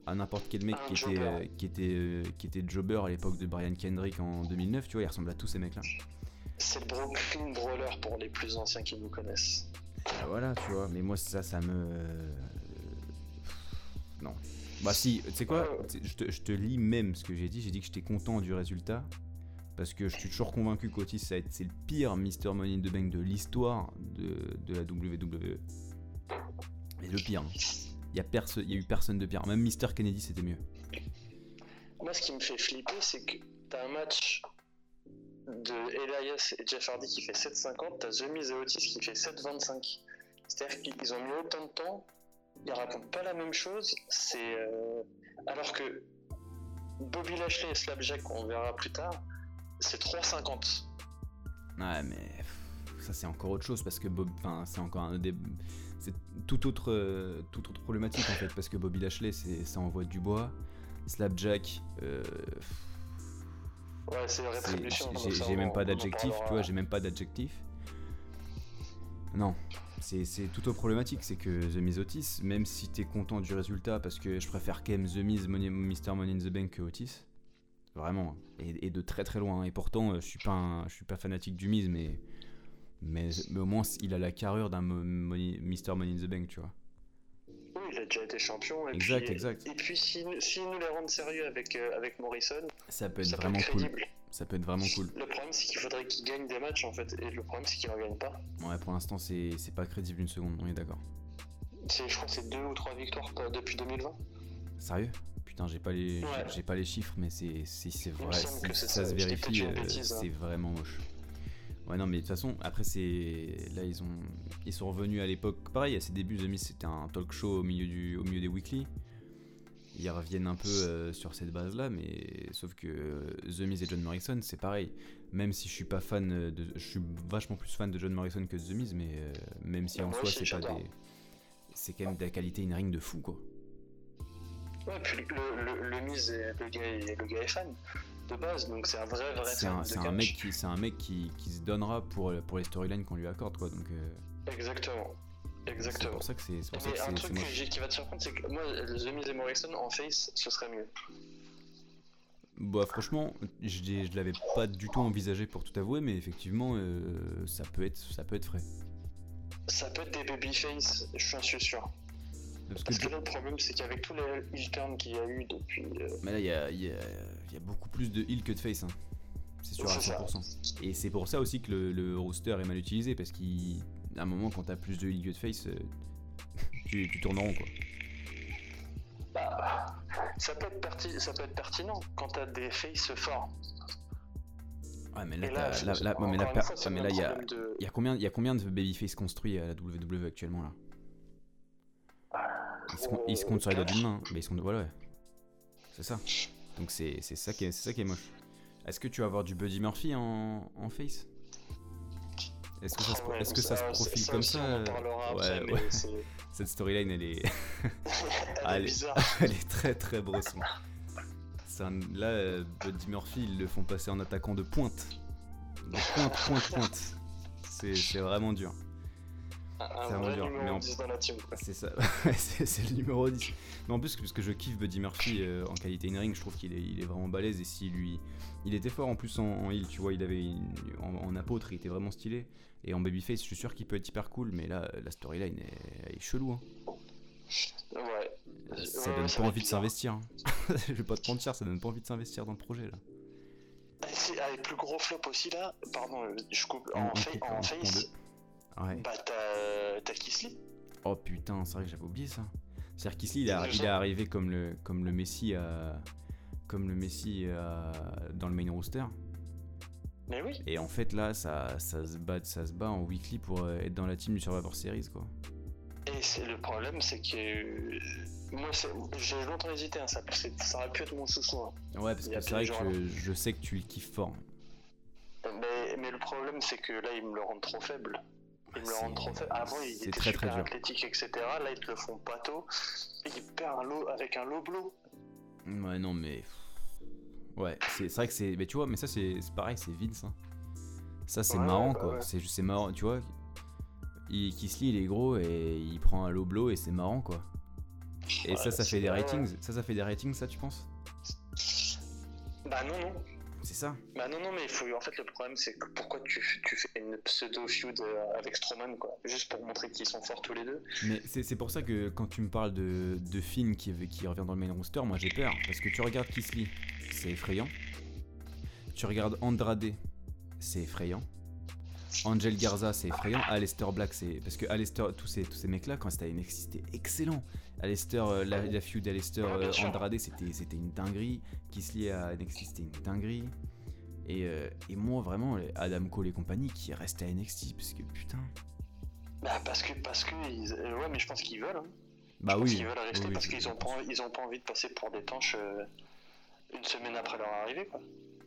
à n'importe quel mec qui était, jobber. euh, qui, était, euh, qui était jobber à l'époque de Brian Kendrick en 2009, tu vois, il ressemble à tous ces mecs-là. C'est le Brooklyn Brawler pour les plus anciens qui nous connaissent. Ah, voilà, tu vois, mais moi ça, ça me. euh, Non. Bah si, tu sais quoi te, je te lis même ce que j'ai dit, j'ai dit que j'étais content du résultat. Parce que je suis toujours convaincu qu'Otis, c'est le pire Mr. Money in the Bank de l'histoire de, la WWE. Et le pire. Il y, a perso- y a eu personne de pire. Même Mr. Kennedy, c'était mieux. Moi, ce qui me fait flipper, c'est que t'as un match de Elias et Jeff Hardy qui fait 7,50, t'as The Miz et Otis qui fait 7,25. C'est-à-dire qu'ils ont mis autant de temps, ils racontent pas la même chose, c'est. euh, Alors que Bobby Lashley et Slapjack, on verra plus tard, c'est 3,50. Ouais, mais ça c'est encore autre chose parce que Bob, enfin c'est encore un des, c'est tout autre, euh, toute autre problématique en fait parce que Bobby Lashley c'est, ça envoie du bois, Slapjack, euh, Ouais, c'est rétribution. j'ai, même pas d'adjectif, tu vois, j'ai même pas d'adjectif. Non, c'est, c'est tout autre problématique, c'est que The Miz Otis, même si t'es content du résultat parce que je préfère quand même The Miz Money, Mr. Money in the Bank que Otis. Vraiment, et, et de très très loin. Et pourtant, euh, je suis pas, un- je suis pas fanatique du Miz, mais, mais, mais au moins il a la carrure d'un Mo- Money- Mr. Money in the Bank, tu vois. Oui, il a déjà été champion. Et Exact, puis, exact. Et puis, s'ils si, nous les rendent sérieux avec, euh, avec Morrison, Ça peut être ça peut vraiment être cool. Ça peut être vraiment cool. Le problème, c'est qu'il faudrait qu'il gagne des matchs en fait, et le problème, c'est qu'il en gagne pas. Ouais, pour l'instant, c'est, pas crédible une seconde, on est d'accord. Je crois que c'est deux ou trois victoires pas- depuis 2020. Sérieux? Putain, j'ai pas les, Ouais. j'ai pas les chiffres, mais c'est, c'est, c'est vrai. si ça, ça. se vérifie, euh, c'est vraiment moche. Ouais, non, mais de toute façon, après, c'est. Là, ils ont. Ils sont revenus à l'époque. Pareil, à ses débuts, The Miz, c'était un talk show au milieu, du... au milieu des weekly. Ils reviennent un peu euh, sur cette base-là, mais sauf que euh, The Miz et John Morrison, c'est pareil. Même si je suis pas fan de. Je suis vachement plus fan de John Morrison que The Miz, mais euh, même si en soi, c'est pas des. C'est quand même de la qualité in-ring de fou, quoi. Ouais, puis le, le, le Miz est, le, gars le gars est fan de base, donc c'est un vrai, vrai C'est fan un, c'est mec qui, c'est un mec qui, qui se donnera pour, pour les storylines qu'on lui accorde, quoi. Donc, euh, Exactement. c'est Exactement. pour ça que c'est, c'est pour ça que un c'est, c'est truc que qui va te surprendre, c'est que moi, The Miz et Morrison en face, ce serait mieux. Bah franchement, je, je l'avais pas du tout envisagé pour tout avouer, mais effectivement, euh, ça peut être, ça peut être frais. Ça peut être des babyface, je suis sûr. Parce que, là, le problème, c'est qu'avec tous les heel turns qu'il y a eu depuis. euh, mais là, il y a, il y a- il y a beaucoup plus de heal que de face, hein. c'est sûr à C'est ça. 100%. Et c'est pour ça aussi que le, le roster est mal utilisé, parce qu'à un moment, quand t'as plus de heal que de face, euh, tu, tu tournes en rond, quoi. bah, ça, peut être perti- ça peut être pertinent quand t'as des faces forts. Ouais, mais là, là, ouais, y a, de- y a il y a combien de babyface construits à la WWE actuellement là? Ils se, ils se comptent sur les doigts d'une main. Mais ils se comptent, voilà, ouais. C'est ça. Donc c'est ça, qui est- ça qui est moche. Est-ce que tu vas avoir du Buddy Murphy en, en face? Est-ce que ça se, que ça profile ça comme ça? ouais, après, ouais. Cette storyline, elle est, Elle est elle très très bresson. C'est un- là, euh, Buddy Murphy, ils le font passer en attaquant de pointe. De pointe, pointe, pointe. C'est vraiment dur. Un, un C'est vraiment vrai dur, numéro mais en- 10 dans la team. C'est ça, c'est le numéro 10. Mais en plus, parce que je kiffe Buddy Murphy euh, en qualité in-ring, je trouve qu'il est, il est vraiment balèze. Et si lui. Il était fort en plus en, en heel, tu vois, il avait. une- en, en apôtre, il était vraiment stylé. Et en babyface, je suis sûr qu'il peut être hyper cool, mais là, la storyline est, est chelou. Hein. Ouais. Ça Ouais, donne ça pas envie de s'investir. hein. je vais pas te mentir, ça donne pas envie de s'investir dans le projet là. avec plus gros flop aussi là. Pardon, euh, je coupe. On- En, en face, Ouais. bah t'as Kisly. Oh putain, c'est vrai que j'avais oublié ça. C'est-à-dire qu'ici, il, est- C'est il est arrivé comme le, comme le Messi à. Comme le Messi à- dans le main roster. Mais oui. Et en fait, là, ça, ça, se bat, ça se bat en weekly pour euh, être dans la team du Survivor Series, quoi. Et c'est le problème, c'est que euh, moi, c'est- j'ai longtemps hésité. Hein, ça, ça aurait pu être mon chouchou. hein. Ouais, parce a que c'est vrai que je sais que tu le kiffes fort. Mais, mais le problème, c'est que là, ils me le rendent trop faible. Ils me le C'est- rendent trop faible. Avant, il c'est était très, très super dur. athlétique, etc. Là, ils te le font. Et il perd un lot avec un low blow. Ouais, non, mais. Ouais, c'est vrai que c'est. Mais tu vois, mais ça, c'est pareil, c'est Vince. hein. Ça, c'est Ouais, marrant, bah quoi. ouais. C'est c'est marrant, tu vois. Il, Kisly, il est gros et il prend un low blow et c'est marrant, quoi. Et ça, ça fait des ratings. Ça, ça fait des ratings, ça, tu penses? Bah non, non. C'est ça. Bah non, non, mais il faut... en fait, le problème, c'est que pourquoi tu, tu fais une pseudo-feud euh, avec Strowman, quoi? Juste pour montrer qu'ils sont forts tous les deux. Mais c'est pour ça que quand tu me parles de, de Finn qui, qui revient dans le main roster, moi j'ai peur. Parce que tu regardes Kisly, c'est effrayant. Tu regardes Andrade, c'est effrayant. Angel Garza, c'est effrayant. Aleister Black, c'est. Parce que Aleister, tous ces, tous ces mecs-là, quand c'était NXT, c'était excellent. Aleister, euh, la, la feud d'Aleister euh, Andrade, c'était, c'était une dinguerie. Kisly à NXT, c'était une dinguerie. Et, euh, et, moi, vraiment, Adam Cole et compagnie qui restent à NXT, parce que putain. Bah, parce que. Parce que ils... Ouais, mais je pense qu'ils veulent. Hein. Bah je oui. Qu'ils veulent rester parce qu'ils ont, pas, ils ont pas envie de passer pour des tanches une semaine après leur arrivée, quoi.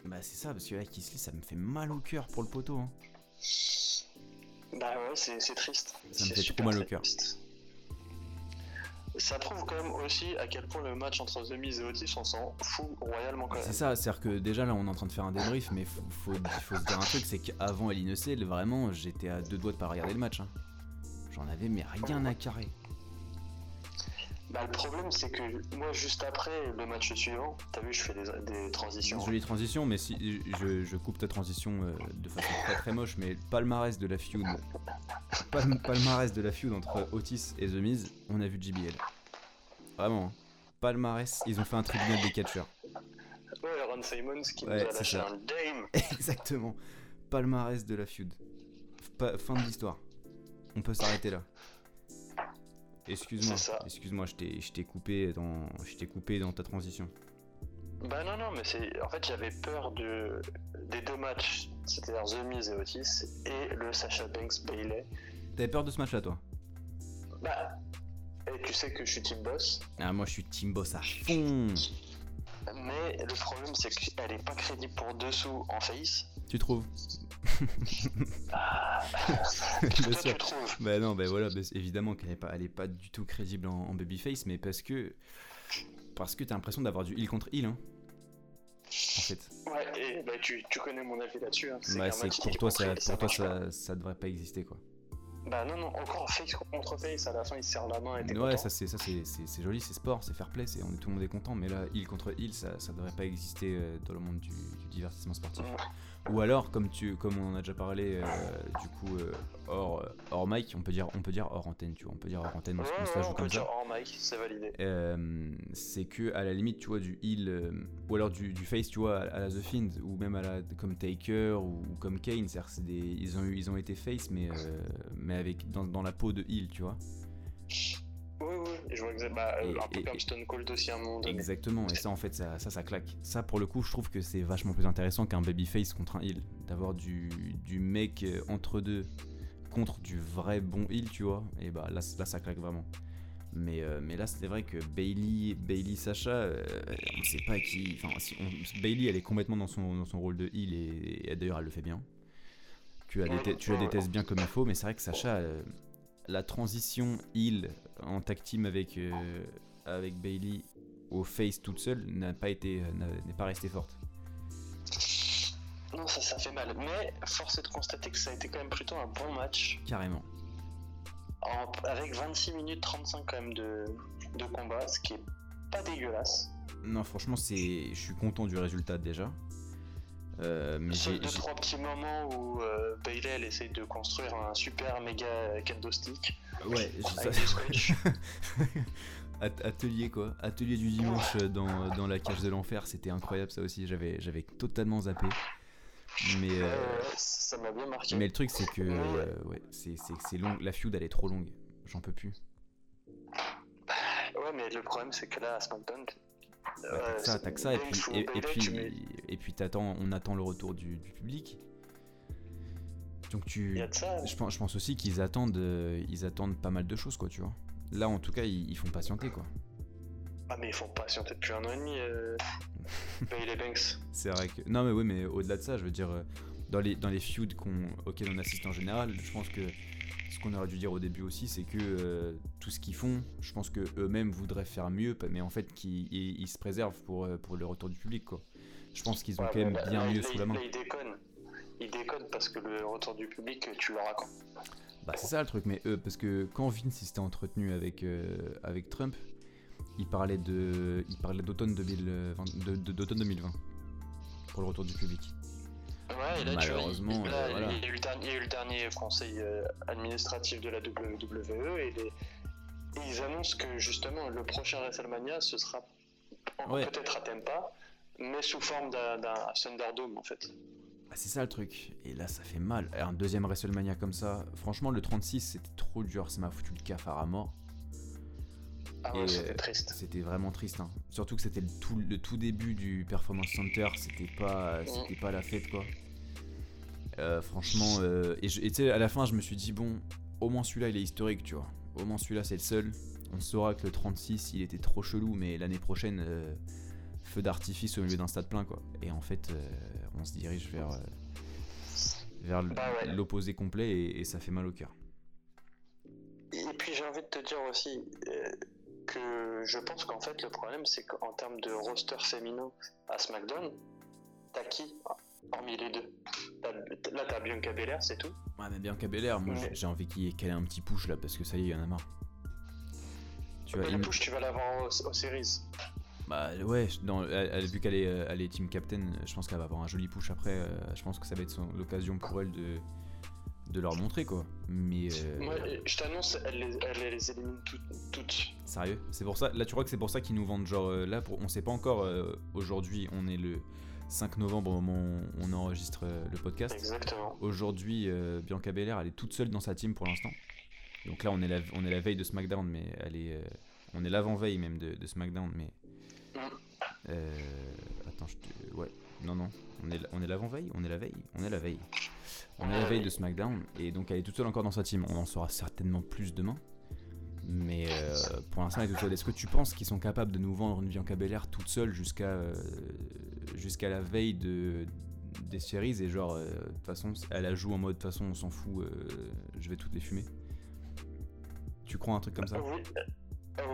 Bah, c'est ça, parce que là, Kisly, ça me fait mal au cœur pour le poteau. Hein. Bah ouais, c'est triste. Ça me fait trop mal au cœur. Ça prouve quand même aussi à quel point le match entre The Miz et Otis, on s'en fout royalement quand même. C'est ça, c'est-à-dire que déjà là on est en train de faire un débrief, mais faut, faut, faut se dire un truc, c'est qu'avant LNEC, vraiment j'étais à deux doigts de pas regarder le match. Hein. J'en avais mais rien à carrer. Bah, le problème, c'est que moi, juste après le match suivant, t'as vu, je fais des, des transitions. Jolie transition, mais si je, je coupe ta transition euh, de façon très très moche, mais palmarès de la feud, palmarès de la feud entre Otis et The Miz, on a vu JBL. Vraiment, hein. palmarès, ils ont fait un tribunal des catcheurs. Ouais, Ron Simons qui nous a lâché un dame. Exactement, palmarès de la feud. fin de l'histoire. On peut s'arrêter là. Excuse-moi, excuse-moi, je t'ai coupé dans, je t'ai coupé dans ta transition. Bah non non, mais c'est, en fait j'avais peur de des deux matchs, c'est-à-dire The Miz et Otis et le Sasha Banks Bailey. T'avais peur de ce match-là, toi? Bah, et tu sais que je suis Team Boss. Ah moi je suis Team Boss à fond. Mais le problème c'est qu'elle est pas crédible pour dessous en face. Tu trouves? ah, Bah non, bah voilà, bah, évidemment qu'elle est pas, elle est pas du tout crédible en, babyface, mais parce que parce que t'as l'impression d'avoir du heal contre heal, hein. En fait. Ouais, et bah tu, tu connais mon avis là-dessus. Hein. Bah, c'est pour toi, ça, pour toi ça, ça devrait pas exister quoi. Bah non, non, encore face contre face, à la fin il se serre la main et Ouais, ça c'est ça c'est joli, c'est sport, c'est fair play, c'est on est tout le monde est content, mais là, heal contre heal, ça, ça devrait pas exister euh, dans le monde du, du divertissement sportif. Ou alors, comme, tu, comme on en a déjà parlé, euh, du coup, euh, hors, euh, hors mic, on peut, dire, on peut dire hors antenne, tu vois, on peut dire hors antenne, on, se la joue comme ça. hors mic, c'est validé. c'est que, à la limite, tu vois, du heal, ou alors du, du, face, tu vois, à, la The Fiend, ou même à la, comme Taker, ou, comme Kane, c'est-à-dire des, ils, ont, ils ont été face, mais, mais avec, dans, dans la peau de heal, tu vois. Oui, oui, je vois exactement. Bah, un peu comme Stone Cold aussi à un moment donné. Exactement, et ça en fait, ça, ça, ça, claque. Ça pour le coup, je trouve que c'est vachement plus intéressant qu'un babyface contre un heal. D'avoir du, du mec euh, entre deux contre du vrai bon heal, tu vois. Et bah là, là ça claque vraiment. Mais, euh, mais là, c'est vrai que Bailey, Bailey Sacha, euh, on sait pas qui. Enfin, si Bailey, elle est complètement dans son, dans son rôle de heal et, d'ailleurs, elle le fait bien. Tu la, tu la détestes bien comme il faut, mais c'est vrai que Sacha, la transition heal en tag team avec, euh, avec Bailey au face toute seule n'a pas été n'est pas restée forte. Non, ça, ça fait mal. Mais force est de constater que ça a été quand même plutôt un bon match. Carrément. avec 26 minutes 35 quand même de, de combat, ce qui est pas dégueulasse. Non, franchement, c'est, je suis content du résultat déjà. Euh, mais j'ai deux trois petits moments où euh, Bailey elle essaye de construire un super méga kendo stick. Ouais, Atelier quoi, atelier du dimanche dans, dans la cage de l'enfer, c'était incroyable ça aussi, j'avais j'avais totalement zappé. Mais euh, ça m'a bien marqué. Mais le truc c'est que ouais, c'est c'est long, la feud elle est trop longue, j'en peux plus. Ouais, mais le problème c'est que là à SmackDown t'as ça, t'as que ça, et puis, et, puis, et puis t'attends, on attend le retour du, public. Donc tu, je pense, je pense aussi qu'ils attendent, euh, ils attendent pas mal de choses, quoi, tu vois. Là, en tout cas, ils, font patienter, quoi. Ah mais ils font patienter depuis un an et demi, euh... les Banks. C'est vrai que, non mais oui, mais au-delà de ça, je veux dire, euh, dans les dans les feuds auxquels on assiste en général, je pense que ce qu'on aurait dû dire au début aussi, c'est que euh, tout ce qu'ils font, je pense que eux-mêmes voudraient faire mieux, mais en fait qu'ils se préservent pour, euh, pour le retour du public. Quoi. Je pense qu'ils ont quand même bien mieux sous la main. ils déconnent. Ils déconnent parce que le retour du public, tu l'auras quand Bah c'est ça le truc, mais eux, parce que quand Vince s'était entretenu avec, euh, avec Trump, Il parlait de, il parlait d'automne 2020, de- de- d'automne 2020 pour le retour du public. Ouais, et là, tu vois, Malheureusement, il, euh, là, voilà. il y a eu le dernier, il y a eu le dernier conseil euh, administratif de la WWE et, les- et ils annoncent que justement le prochain WrestleMania ce sera Ouais. peut-être à Tampa, mais sous forme d'un Thunderdome en fait. Ah, c'est ça le truc. Et là, ça fait mal. Un deuxième WrestleMania comme ça, franchement, le 36, c'était trop dur. Ça m'a foutu le cafard à mort. Ah Et, ouais, c'était euh, triste. C'était vraiment triste. hein. Surtout que c'était le tout, le tout début du Performance Center. C'était pas, c'était pas la fête, quoi. Euh, franchement, euh, et tu sais, à la fin, je me suis dit, bon, au moins celui-là, il est historique, tu vois. Au moins celui-là, c'est le seul. On saura que le 36, il était trop chelou, mais l'année prochaine, euh, feu d'artifice au milieu d'un stade plein, quoi. Et en fait, on se dirige vers, vers Bah l'opposé complet et, et ça fait mal au cœur. Et puis j'ai envie de te dire aussi euh, que je pense qu'en fait le problème c'est qu'en termes de roster féminin à SmackDown, t'as qui hormis les deux? Là t'as Bianca Belair, c'est tout. Ouais, mais Bianca Belair, moi, j'ai- Mais- j'ai envie qu'il y ait- qu'elle ait un petit push là, parce que ça y est, il y en a marre. Tu vois, il push tu vas l'avoir aux, aux series. Bah ouais, dans, elle- elle- vu qu'elle est, euh, elle est team captain, je pense qu'elle va avoir un joli push après. euh, je pense que ça va être l'occasion pour elle de, de leur montrer quoi. Mais euh, Moi je t'annonce, elle les, elle les élimine toutes. toutes. sérieux, c'est pour ça. Là, tu crois que c'est pour ça qu'ils nous vendent genre euh, là, pour, on sait pas encore. euh, Aujourd'hui, on est le 5 novembre au moment où on enregistre le podcast. Exactement. Aujourd'hui, Bianca Belair, elle est toute seule dans sa team pour l'instant. Donc là, on est la, on est la veille de SmackDown, mais elle est, on est l'avant-veille même de, de SmackDown, mais. Mm. Euh, attends, je te, ouais, non non, on est, on est l'avant-veille, on est la veille, on est la veille, on est la veille de SmackDown, et donc elle est toute seule encore dans sa team. On en saura certainement plus demain, mais euh, pour l'instant elle est toute seule. Est-ce que tu penses qu'ils sont capables de nous vendre une Bianca Belair toute seule jusqu'à euh, jusqu'à la veille de des séries? Et genre euh, de toute façon elle la joue en mode de toute façon on s'en fout, je vais toutes les fumer. Tu crois un truc comme ça? Oui,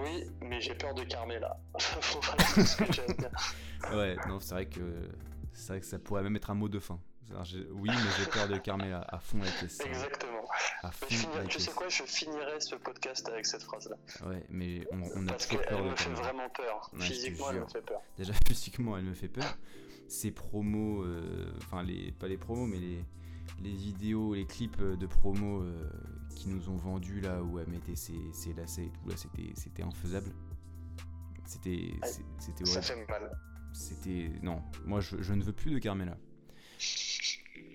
oui, mais j'ai peur de Carmela. Ouais, non, c'est vrai que c'est vrai que ça pourrait même être un mot de fin. Oui, mais j'ai peur de Carmela à fond la caisse. Exactement. À fond je finis- la tu sais quoi, je finirai ce podcast avec cette phrase-là. Ouais, mais on, on a Parce qu'elle peur de me fait Carmela. vraiment peur. Ouais, Physiquement, elle me fait peur. Déjà physiquement, elle me fait peur. Ses promos, euh, enfin les pas les promos, mais les les vidéos, les clips euh, de promos euh, qui nous ont vendus là où elle mettait ses, ses lacets et tout là, c'était infaisable. C'était c'était Ça horrible. fait mal. C'était. Non, moi je, je ne veux plus de Carmela.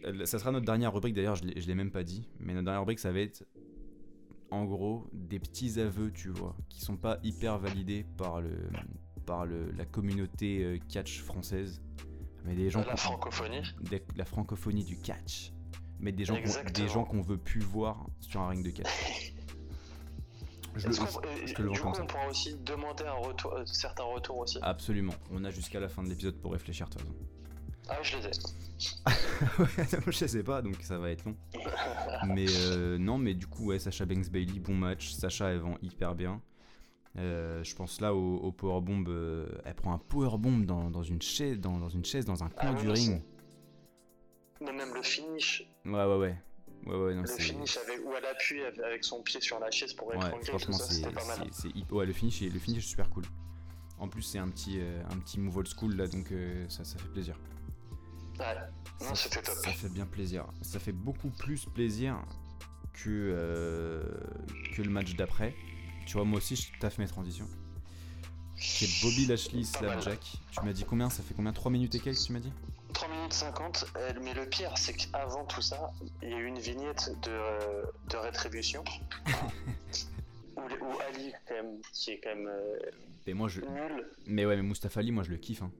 Euh, Ça sera notre dernière rubrique d'ailleurs, je je l'ai même pas dit, mais notre dernière rubrique ça va être en gros des petits aveux, tu vois, qui sont pas hyper validés par, le, par le, la communauté euh, catch française, mais des gens La francophonie. des- la francophonie du catch, mais des qu'on- gens qu'on veut plus voir sur un ring de catch. Je le- Est-ce qu'on- je- je te le du vends comme coup, ça. on pourra aussi demander un retour, euh, certains retours aussi. Absolument, on a jusqu'à la fin de l'épisode pour réfléchir de toute façon. Ah, je les ai. Ouais, je sais pas, donc ça va être long. Mais euh, non, mais du coup, ouais, Sacha Banks Bailey, bon match. Sacha, elle vend hyper bien. Euh, je pense là au, au powerbomb. elle prend un powerbomb dans, dans une chaise, dans, dans une chaise, dans un coin Ah du ring. Mais même le finish, Ouais, ouais, ouais. Ouais, ouais, non, le finish avec, où elle appuie avec- son pied sur la chaise pour étrangler, franchement, c'était pas mal. Ouais, le finish, est, le finish est super cool. En plus, c'est un petit, euh, un petit move old school là, donc euh, ça, ça fait plaisir. Ouais, non, Ça- c'était top. Ça fait bien plaisir. Ça fait beaucoup plus plaisir que, euh, que le match d'après. Tu vois, moi aussi, je taffe mes transitions. C'est Bobby Lashley. Slapjack. Tu m'as dit combien? Ça fait combien? 3 minutes et quelques, tu m'as dit? 3 minutes 50, euh, mais le pire, c'est qu'avant tout ça, il y a eu une vignette de, euh, de rétribution. où, Ali, quand même, qui est quand même euh, Mais moi, je. nul. Mais ouais, mais Mustafa Ali, moi, je le kiffe. hein.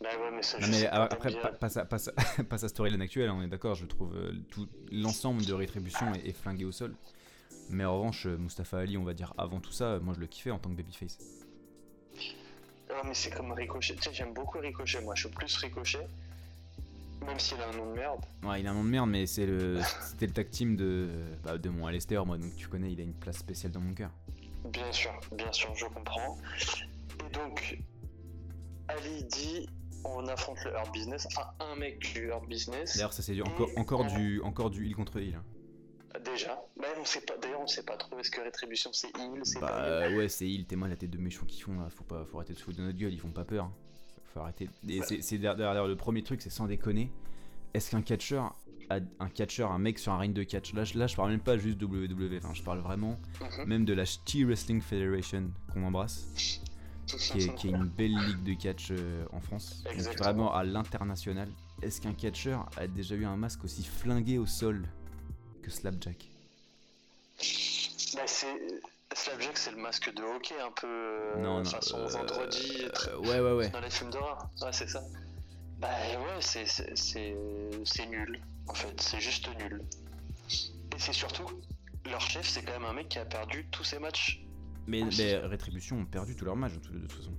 Bah ouais, mais ça, Non, mais pas, après, pas, pas sa, pas sa- pas sa storyline actuelle, hein, on est d'accord, je trouve euh, tout l'ensemble de rétribution est, est flingué au sol. Mais en revanche, euh, Mustafa Ali, on va dire avant tout ça, moi je le kiffais en tant que babyface. Ouais, mais c'est comme Ricochet. Tu sais, j'aime beaucoup Ricochet, moi, je suis plus Ricochet. Même s'il a un nom de merde. Ouais, il a un nom de merde, mais c'est le, c'était le tag team de, bah, de mon Alistair, moi, donc tu connais, il a une place spéciale dans mon cœur. Bien sûr, bien sûr, je comprends. Et donc, Ali dit on affronte le Hurt Business, enfin un mec du Hurt Business. D'ailleurs, ça c'est du- encore, encore, du, encore du heal contre heal. Hein. Déjà. Bah, on sait pas, d'ailleurs, on sait pas trop. Est-ce que Rétribution c'est il c'est Bah pas euh, ouais, c'est il, témoin la tête de méchants qu'ils font là. Faut, pas, faut arrêter de se foutre de notre gueule, ils font pas peur. Faut arrêter. Et Ouais. c'est- derrière, le premier truc, c'est sans déconner. Est-ce qu'un catcheur, un catcheur, un mec sur un ring de catch, là, je- là je parle même pas juste WWE, enfin je parle vraiment Mhm. même de la Shitty Wrestling Federation qu'on embrasse, qui est, qui est une belle ligue de catch euh, en France, donc vraiment à l'international. Est-ce qu'un catcheur a déjà eu un masque aussi flingué au sol que Slapjack Bah, c'est. Slapjack, c'est le masque de hockey un peu. euh, Non, non. Façon euh, vendredi. très- euh, ouais, ouais, ouais. Dans les films d'horreur. Ouais, c'est ça. Bah ouais, c'est- c'est c'est- c'est nul. En fait, c'est juste nul. Et c'est surtout. Leur chef, c'est quand même un mec qui a perdu tous ses matchs. Mais les Rétribution ont perdu tout leur match de toute de toute façon.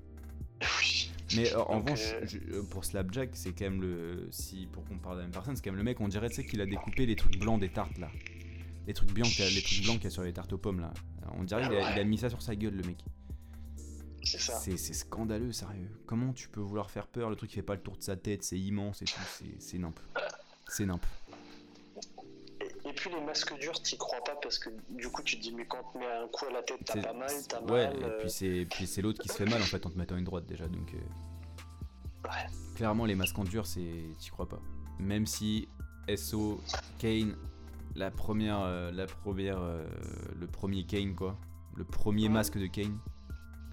Oui. Mais euh, en Donc, revanche, euh, je- euh, pour Slapjack, c'est quand même le. Si pour qu'on parle de la même personne, c'est quand même le mec, on dirait qu'il a découpé les trucs blancs des tartes là. Les trucs blancs, qu'il y y a sur les tartes aux pommes là. On dirait qu'il a, il a mis ça sur sa gueule le mec. C'est ça. C'est scandaleux, sérieux. Comment tu peux vouloir faire peur? Le truc qui fait pas le tour de sa tête, c'est immense et tout, c'est- nimp. C'est nimp. Et, et puis les masques durs, t'y crois pas parce que du coup, tu te dis, mais quand tu mets un coup à la tête, t'as pas mal, t'as Ouais, mal. et euh, puis c'est puis c'est l'autre qui se fait mal en fait en te mettant une droite déjà, donc euh, Ouais. clairement les masques en dur, c'est t'y crois pas. Même si SO Kane, la première, euh, la première, euh, le premier Kane quoi, le premier Ouais. masque de Kane,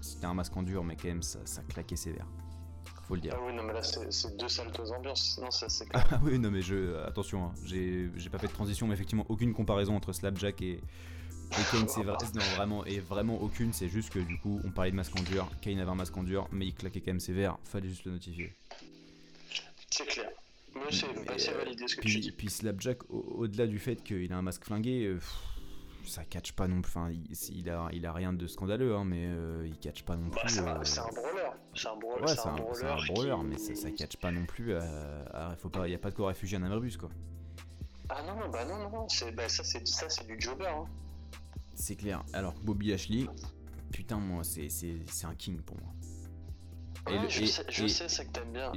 c'était un masque en dur, mais quand même ça, ça claquait sévère. Faut le dire. Ah oui, non, mais là, c'est deux salles, deux ambiances. Non, ça, c'est. Ah oui, non mais je attention, hein, j'ai pas fait de transition, mais effectivement aucune comparaison entre Slapjack et, et Kane, c'est vrai, non vraiment et vraiment aucune. C'est juste que du coup on parlait de masque en dur, Kane avait un masque en dur, mais il claquait quand même sévère. Fallait juste le notifier. C'est clair. Mais c'est bah, euh, validé ce que tu Puis, dis. puis Slapjack, au- au-delà du fait qu'il a un masque flingué, euh, pff, ça catch pas non plus. Enfin, il, il a, il a rien de scandaleux, hein, mais euh, il catch pas non Bah, plus. c'est un, euh, c'est un brawler. C'est un brawler. Ouais, c'est un, brawler. qui- mais ça, ça catch pas non plus. à- à- faut pas, y a pas de quoi réfugier un abribus quoi. Ah non, non, bah non, non, Bah, ça, c'est ça, c'est du jobber. Hein. C'est clair. Alors que Bobby Lashley, putain, moi, c'est un king pour moi. Et le- je et- sais, je et- sais, c'est que t'aimes bien.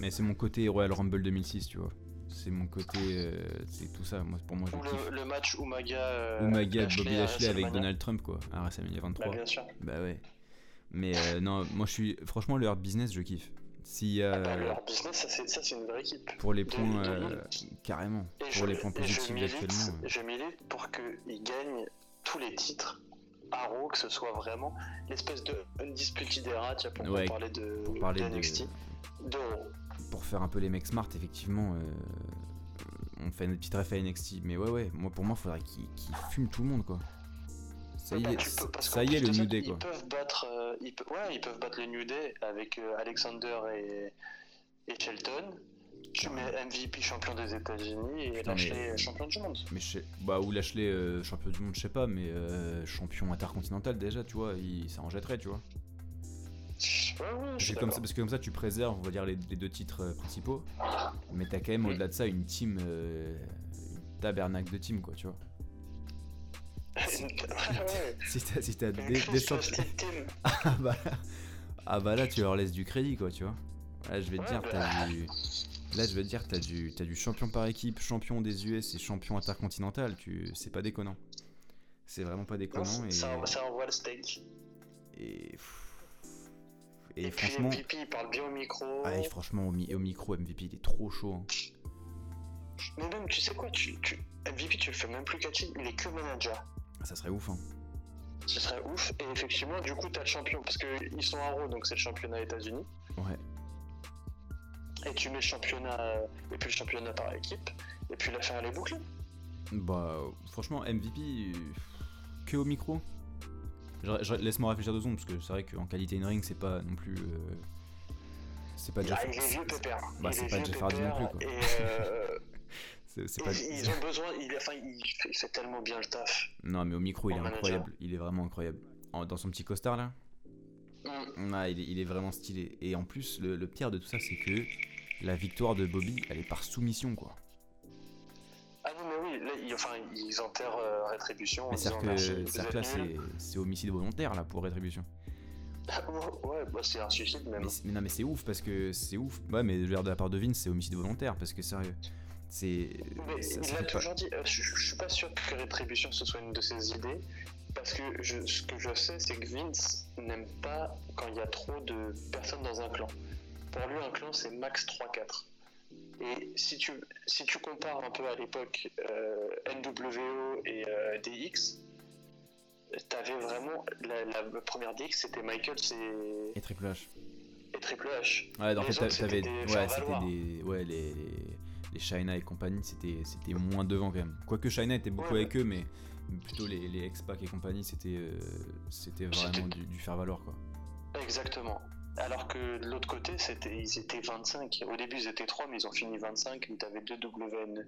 Mais c'est mon côté Royal Rumble 2006, tu vois. C'est mon côté, euh, c'est tout ça. Moi, pour moi, je Ou kiffe. le, le match Umaga. euh, Umaga, Bobby à Lashley avec. Donald Trump, quoi, à WrestleMania Bah, 23. bien sûr. Bah ouais. Mais euh, non, moi, je suis, franchement, leur business, je kiffe. S'il y a, Bah, leur business, ça, c'est une vraie équipe. pour les de- points, de euh, l'élite. carrément, Et pour les points et je positifs milite- actuellement. euh. Je milite pour qu'ils gagnent tous les titres à Raw, que ce soit vraiment l'espèce de Undisputed Era, tu pour Ouais, parler de, Pour parler de de, NXT, de pour faire un peu les mecs smart, effectivement, euh, on fait une petite ref à NXT. Mais ouais, ouais, moi, pour moi, faudrait qu'ils qu'ils fument tout le monde, quoi. Ça y Bah, est, ça y est, le New Day, ils quoi. Peuvent battre, euh, ils pe- ouais, ils peuvent battre le New Day avec euh, Alexander et, et Shelton. Tu mets MVP champion des États-Unis et Lashley mais- champion du monde. Mais je sais, bah ou Lashley euh, champion du monde, je sais pas, mais euh, champion intercontinental déjà, tu vois, il, ça en jetterait, tu vois. Ouais, ouais, je suis C'est comme ça, parce que comme ça tu préserves, on va dire les, les deux titres euh, principaux, mais t'as quand même Oui. au-delà de ça une team, euh, une tabernacle de team, quoi, tu vois. Ouais. Si t'as, si des, des ah bah là, ah bah là tu leur laisses du crédit, quoi, tu vois. Là je vais te Ouais, dire, bah. t'as du, là je vais te dire, t'as du, t'as du champion par équipe, champion des US et champion intercontinental, tu, c'est pas déconnant. C'est vraiment pas Non, déconnant et, ça, ça envoie le steak. et, puis franchement. MVP, il parle bien au micro. Ah, et franchement, au, mi- au micro, MVP, il est trop chaud. hein. Mais même, tu sais quoi, tu, tu- MVP, tu le fais même plus catchy, il est que manager. Ah, ça serait ouf. Hein. Ce serait ouf. Et effectivement, du coup, t'as le champion, parce qu'ils sont en Raw, donc c'est le championnat États-Unis. Ouais. Et tu mets le championnat, et puis le championnat par équipe, et puis l'affaire elle est bouclée. Bah, franchement, MVP, que au micro. Laisse-moi réfléchir deux secondes, parce que c'est vrai qu'en qualité in-ring, c'est pas non plus. euh, c'est pas déjà Ah, il est vieux pépère. Bah, c'est est pas Jeff Hardy non plus, quoi. Et euh, C'est c'est pas. ils, ils ont besoin, il, enfin, il fait, il fait tellement bien le taf. Non, mais au micro, il est manager. incroyable. Il est vraiment incroyable. En- dans son petit costard là, Mm. ah, il, est, il est vraiment stylé. Et en plus, le, le pire de tout ça, c'est que la victoire de Bobby, elle est par soumission, quoi. Ah non, mais oui, là, ils, enfin, ils enterrent euh, Rétribution Mais c'est-à-dire merci, que, là, c'est homicide volontaire là pour rétribution. ouais, bah c'est un suicide même. Mais, non, mais c'est ouf parce que c'est ouf. Ouais, mais de la part de Vince, c'est homicide volontaire parce que sérieux. C'est. Il a toujours dit. Euh, je, je, suis pas sûr que Rétribution ce soit une de ses idées. Parce que je, ce que je sais, c'est que Vince n'aime pas quand il y a trop de personnes dans un clan. Pour lui, un clan, c'est max 3-4. Et si tu, si tu compares un peu à l'époque euh, NWO et euh, DX, t'avais vraiment. La, la, première DX, c'était Michael et. Et Triple H. Et Triple H. Ouais, en fait, t'avais. Ouais, c'était des. Ouais, les, les, China et compagnie, c'était moins devant quand même. Quoique China était beaucoup avec eux, mais plutôt les, les X-Pac et compagnie, c'était euh, c'était vraiment du, du faire-valoir quoi. Exactement. Alors que de l'autre côté, c'était, ils étaient 25. Au début, ils étaient 3, mais ils ont fini 25. Tu avais 2 WN,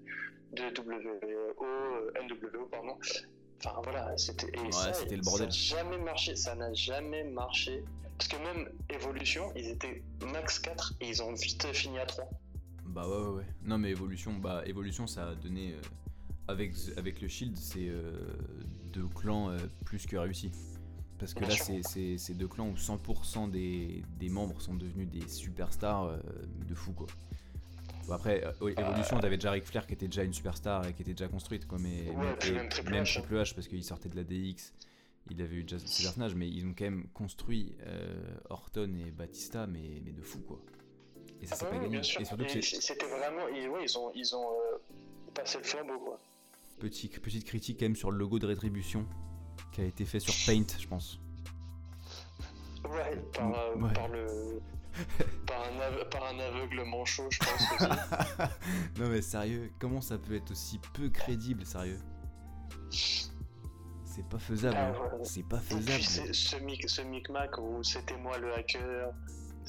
2 WO, NWO, pardon. Enfin voilà, c'était. ouais, c'était le bordel. Ça n'a jamais marché. Ça n'a jamais marché. Parce que même Evolution, ils étaient max 4 et ils ont vite fini à 3. Bah ouais, ouais, ouais. Non, mais Evolution, bah, Evolution ça a donné. Euh, avec, avec le Shield, c'est euh, deux clans euh, plus que réussis. Parce que là, c'est deux clans où 100% des, des, membres sont devenus des superstars euh, de fou, quoi. après, euh, Evolution, t'avais déjà Ric Flair qui était déjà une superstar et qui était déjà construite, quoi. Mais même, Triple H, parce qu'il sortait de la DX, il avait eu déjà ces personnages, mais ils ont quand même construit euh, Orton et Batista, mais, mais de fou, quoi. Et ça, c'est ah pas gagné. Et surtout c'était vraiment. Ils, ouais, ils ont, ils ont passé le flambeau, quoi. Petit, petite critique, quand même, sur le logo de Rétribution qui a été fait sur Paint, je pense. Ouais, par, euh, par le. par, un par, un aveugle manchot, je pense non mais sérieux, comment ça peut être aussi peu crédible, sérieux? C'est pas faisable. Ah, hein. C'est pas faisable. ce micmac où c'était moi le hacker.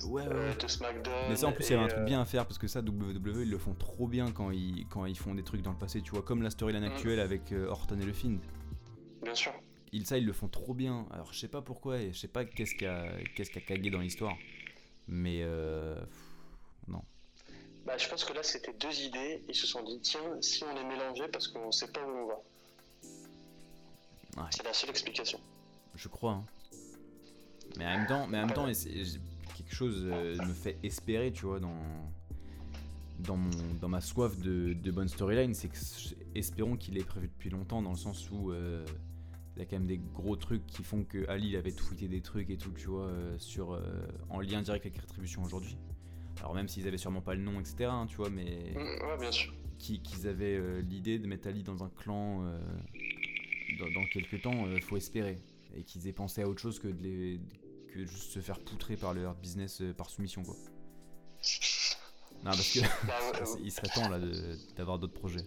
Ouais, euh, de SmackDown. Mais ça, en plus, il y avait un truc euh, bien à faire parce que ça, WWE, ils le font trop bien quand ils, quand ils font des trucs dans le passé, tu vois, comme la storyline mm. actuelle avec Orton et le Fiend. Bien sûr ils, ça, ils le font trop bien. Alors, je sais pas pourquoi et je sais pas qu'est-ce qui a, qu'est-ce qui a cagué dans l'histoire. Mais euh, non. Bah, je pense que là, c'était deux idées. Ils se sont dit, tiens, si on les mélangeait parce qu'on sait pas où on va. C'est la seule explication. Je crois. Hein. Mais en même temps, mais en même temps quelque chose euh, me fait espérer, tu vois, dans, dans, mon, dans ma soif de, de bonne storyline. C'est que espérons qu'il est prévu depuis longtemps, dans le sens où. Euh, il y a quand même des gros trucs qui font que Ali il avait tweeté des trucs et tout, tu vois, euh, sur, euh, en lien direct avec Rétribution aujourd'hui. Alors même s'ils avaient sûrement pas le nom, etc., hein, tu vois, mais... Mm, ouais, bien sûr. Qu'ils avaient euh, l'idée de mettre Ali dans un clan dans, quelques temps, faut espérer. Et qu'ils aient pensé à autre chose que de les, que juste se faire poutrer par leur business par soumission, quoi. Non, parce que bah, il serait temps là d'avoir d'autres projets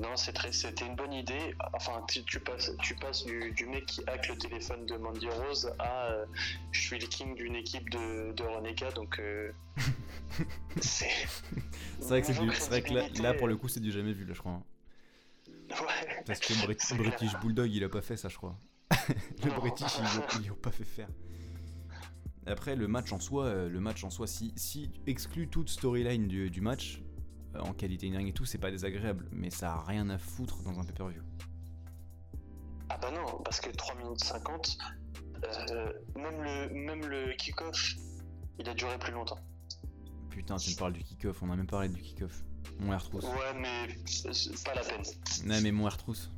non, c'était une bonne idée. Enfin, tu, passes, tu passes du, mec qui hack le téléphone de Mandy Rose à euh, je suis le king d'une équipe de, de Reneka, donc euh, c'est. vrai que, vrai que là, pour le coup, c'est du jamais vu, là, je crois. Ouais. Parce que le British Bulldog, il a pas fait ça, je crois. Le British, ils l'ont pas fait faire. Après, le match en soi, euh, le match en soi, si, si exclut toute storyline du, du match, euh, en qualité in-ring et tout, c'est pas désagréable, mais ça a rien à foutre dans un pay-per-view. Ah bah non, parce que 3 minutes 50, euh, même le, même le kick-off, il a duré plus longtemps. Putain, tu me parles du kick-off, on a même parlé du kick-off. Mon air trousse. Ouais, mais c'est pas la peine. Non, mais mon air trousse.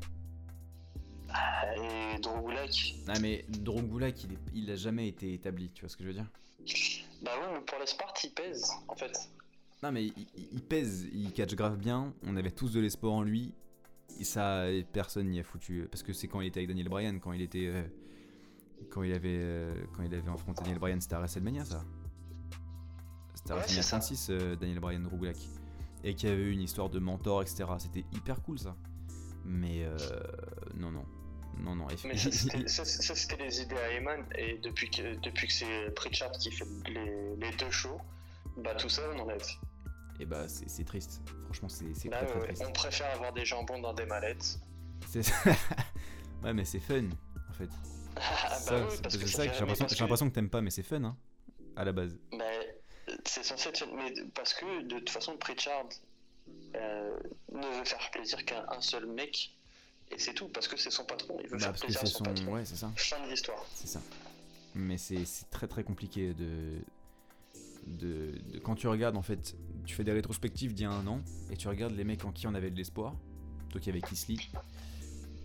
Ah, et Drogulak Non, mais Drogulak, il, il a jamais été établi, tu vois ce que je veux dire? Bah ouais, mais pour la Spart, il pèse, en fait. Non, mais il, pèse, il catch grave bien. On avait tous de l'espoir en lui. Et ça, personne n'y a foutu. Parce que c'est quand il était avec Daniel Bryan, quand il était. Euh, quand il avait euh, quand il avait affronté Daniel Bryan, c'était à WrestleMania ça. C'était à WrestleMania 36, euh, Daniel Bryan Rougulak. Et qu'il y avait eu une histoire de mentor, etc. C'était hyper cool ça. Mais non, non. Non, non. Mais ça, c'était les idées à Eman. Et depuis que, depuis que c'est Pritchard qui fait les, les deux shows, bah tout ça on enlève et bah c'est triste. Franchement, c'est bah, triste. On préfère avoir des jambons dans des mallettes. ouais, mais c'est fun en fait. Ah, bah c'est ça que j'ai l'impression que, t'aimes pas, mais c'est fun hein, à la base. Mais c'est censé être mais parce que de toute façon, Pritchard euh, ne veut faire plaisir qu'à un seul mec. Et c'est tout, parce que c'est son patron, il veut bah, faire plaisir à son, patron. Ouais, c'est ça. Fin de l'histoire. C'est ça. Mais c'est c'est très très compliqué de, de, de- Quand tu regardes, en fait, tu fais des rétrospectives d'il y a un an et tu regardes les mecs en qui on avait de l'espoir. Donc il y avait Kisly,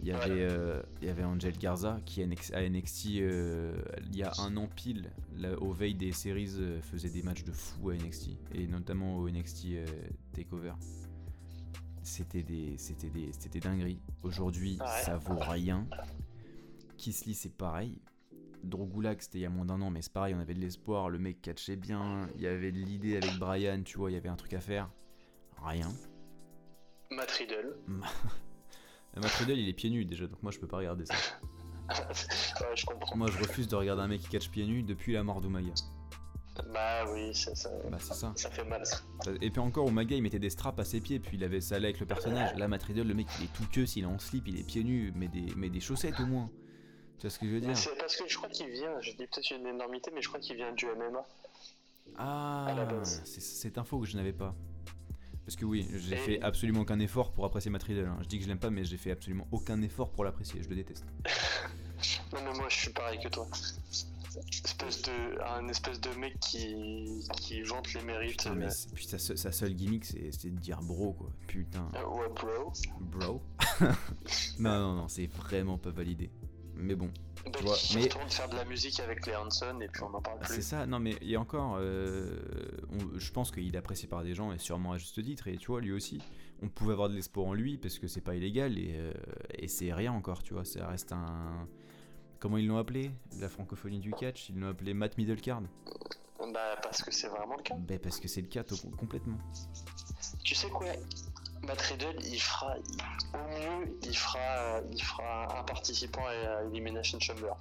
il y avait, euh, il y avait Angel Garza qui à NXT, euh, il y a un an pile, là, au veille des séries, euh, faisait des matchs de fou à NXT et notamment au NXT euh, Takeover. C'était des, c'était des, c'était dinguerie. Aujourd'hui, Ouais. ça vaut rien. Kisly, c'est pareil. Drogulak, c'était il y a moins d'un an, mais c'est pareil, on avait de l'espoir, le mec catchait bien, il y avait de l'idée avec Brian, tu vois, il y avait un truc à faire. Rien. Matt Riddle. Matt Riddle, il est pieds nus déjà, donc moi je peux pas regarder ça. ouais, je comprends. Moi je refuse de regarder un mec qui catch pieds nus depuis la mort d'Umaga. Bah oui, ça, ça, Bah c'est ça. ça fait mal. ça. Et puis encore, Umaga il mettait des straps à ses pieds, puis il avait ça avec le personnage. Là, Matt Riddle, le mec il est tout queue, s'il est en slip, il est pieds nus, mais des, mais des chaussettes au moins. Tu vois ce que je veux dire c'est parce que je crois qu'il vient, je dis peut-être une énormité, mais je crois qu'il vient du MMA. Ah, c'est cette info que je n'avais pas. Parce que oui, j'ai Et- fait absolument aucun effort pour apprécier Matt Riddle. hein. Je dis que je l'aime pas, mais j'ai fait absolument aucun effort pour l'apprécier. Je le déteste. Non mais moi je suis pareil que toi. Espèce de, un espèce de mec qui, qui vante les mérites. Putain, mais c'est- puis sa, se- sa seule gimmick, c'est c'est de dire bro, quoi. Putain, euh, ouais bro. bro. non, non, non, c'est vraiment pas validé. Mais bon, Bah, vois, qui mais- retourne faire de la musique avec les Hanson et puis on en parle c'est plus. ça. Non, mais il y a encore. euh, on- je pense qu'il est apprécié par des gens, et sûrement à juste titre. Et tu vois, lui aussi, on pouvait avoir de l'espoir en lui parce que c'est pas illégal et, euh, et c'est rien encore, tu vois. Ça reste un. Comment ils l'ont appelé La francophonie du catch? Ils l'ont appelé Matt Middlecard. Bah parce que c'est vraiment le cas. Ben parce que c'est le cas complètement. Tu sais quoi? Matt Riddle, il fera, au mieux, il fera, il fera un participant à Elimination Chamber.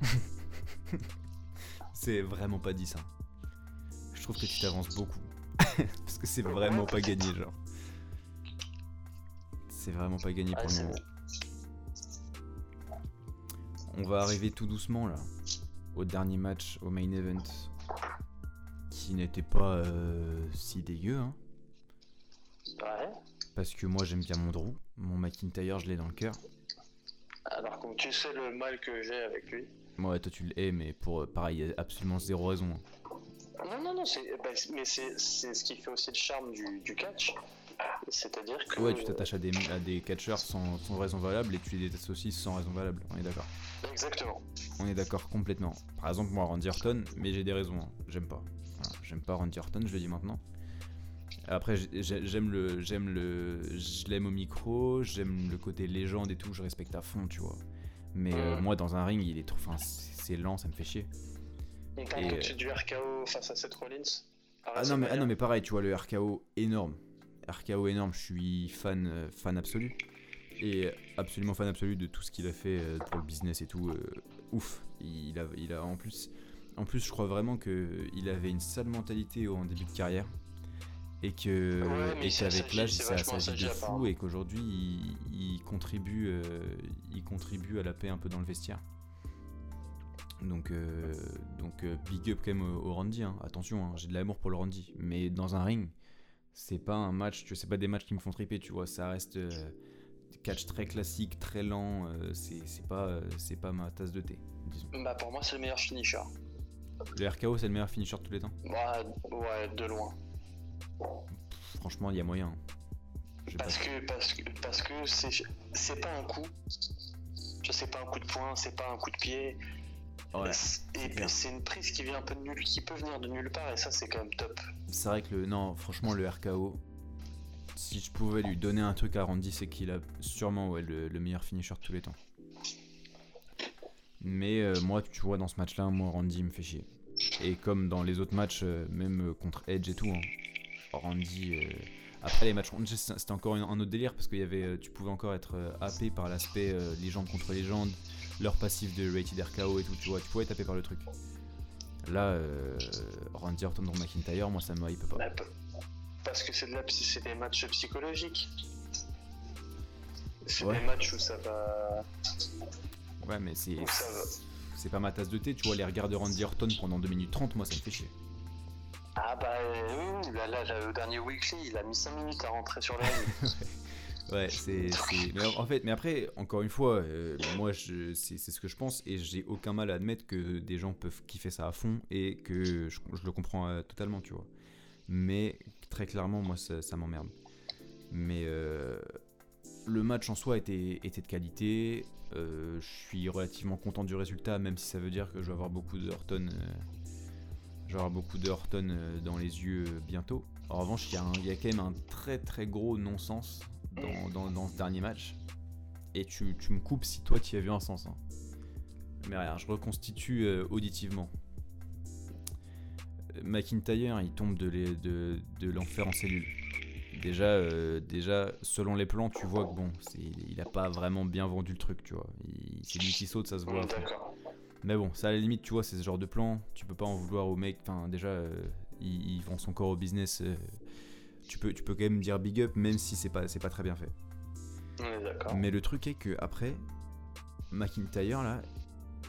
C'est vraiment pas dit ça. Je trouve que tu t'avances beaucoup. Parce que c'est vraiment pas gagné, genre. C'est vraiment pas gagné pour le moment. On va arriver tout doucement là au dernier match, au main event, qui n'était pas euh, si dégueu, hein, Ouais. parce que moi j'aime bien mon Drew, mon McIntyre je l'ai dans le cœur. Alors comme tu sais le mal que j'ai avec lui. Moi toi tu le hais, mais pour euh, pareil, il y a absolument zéro raison. hein. Non, non, non, c'est, bah, mais c'est, c'est ce qui fait aussi le charme du, du catch. C'est-à-dire que. Ouais, tu t'attaches à des, à des catcheurs sans, sans raison valable et tu les détestes aussi sans raison valable, on est d'accord. Exactement. On est d'accord complètement. Par exemple, moi, Randy Orton, mais j'ai des raisons. hein. J'aime pas. Voilà, J'aime pas Randy Orton, je le dis maintenant. Après, j'ai- j'ai- j'aime le, j'aime le, je l'aime au micro, j'aime le côté légende et tout, je respecte à fond, tu vois. Mais euh, Mhm. moi, dans un ring, il est trop, enfin, c'est lent, ça me fait chier. On parle Et, tout de suite du RKO face à Seth Rollins. Ah non, mais, ah non, mais pareil, tu vois, le RKO énorme. RKO énorme, je suis fan, euh, fan absolu. Et absolument fan absolu de tout ce qu'il a fait euh, pour le business et tout. euh, ouf. Il a, il a en plus, en plus, je crois vraiment que il avait une sale mentalité en début de carrière. Et que Ouais, et qu'avec l'âge, c'est ça s'agit de fou apparemment. et qu'aujourd'hui, il, il contribue, euh, il contribue à la paix un peu dans le vestiaire. Donc, euh, donc big up quand même au, au Randy. hein. Attention, hein, j'ai de l'amour pour le Randy. Mais dans un ring, c'est pas un match, tu sais, c'est pas des matchs qui me font triper, tu vois. Ça reste euh, catch très classique, très lent. euh, c'est c'est pas, euh, c'est pas ma tasse de thé, disons. Bah, pour moi, c'est le meilleur finisher. Le RKO, c'est le meilleur finisher de tous les temps? Ouais, ouais, de loin. Franchement, il y a moyen. pas- Parce que, parce que, parce que c'est, c'est pas un coup. Je sais pas un coup de poing, c'est pas un coup de pied. Ouais, et puis c'est une prise qui vient un peu de nulle, qui peut venir de nulle part, et ça c'est quand même top. C'est vrai que le, non, franchement, le RKO. Si je pouvais lui donner un truc à Randy, c'est qu'il a sûrement le, le meilleur finisher de tous les temps. Mais euh, moi, tu vois, dans ce match-là, moi, Randy me fait chier. Et comme dans les autres matchs, euh, même euh, contre Edge et tout, hein, Randy. Après les matchs c'était encore un autre délire parce que y tu pouvais encore être happé par l'aspect légende contre légende, leur passif de rated RKO et tout, tu vois, tu pouvais taper par le truc. Là, euh, Randy Orton contre McIntyre, moi ça me hype pas. Bah, parce que c'est, de la, des matchs psychologiques. C'est Ouais. des matchs où ça va. Ouais, mais c'est. C'est pas ma tasse de thé, tu vois, les regards de Randy Orton pendant 2 minutes 30, moi ça me fait chier. Ah bah euh, oui, là, là, là, le dernier weekly, il a mis 5 minutes à rentrer sur le ring. Ouais, c'est. Mais en fait, mais après, encore une fois, euh, moi, je... c'est ce que je pense et j'ai aucun mal à admettre que des gens peuvent kiffer ça à fond et que je, je le comprends euh, totalement, tu vois. Mais très clairement, moi, ça, ça m'emmerde. Mais euh, le match en soi était, était de qualité. je suis relativement content du résultat, même si ça veut dire que je vais avoir beaucoup de Horton. je vais avoir beaucoup de Horton dans les yeux bientôt. En revanche, il y, y, a quand même un très très gros non-sens dans, ce dernier match. Et tu, me coupes si toi tu as vu un sens. Hein. Mais rien, je reconstitue euh, auditivement. Euh, McIntyre, il tombe de, l'enfer en cellule. Déjà, euh, déjà, selon les plans, tu vois que bon, il a pas vraiment bien vendu le truc, tu vois. C'est lui qui saute, ça se voit. Mais bon, ça à la limite, tu vois, c'est ce genre de plan. Tu peux pas en vouloir au mec. Enfin, déjà, il, vend son corps au business tu peux, tu peux quand même dire big up, même si c'est pas, c'est pas très bien fait. Mais le truc est que après, McIntyre, là,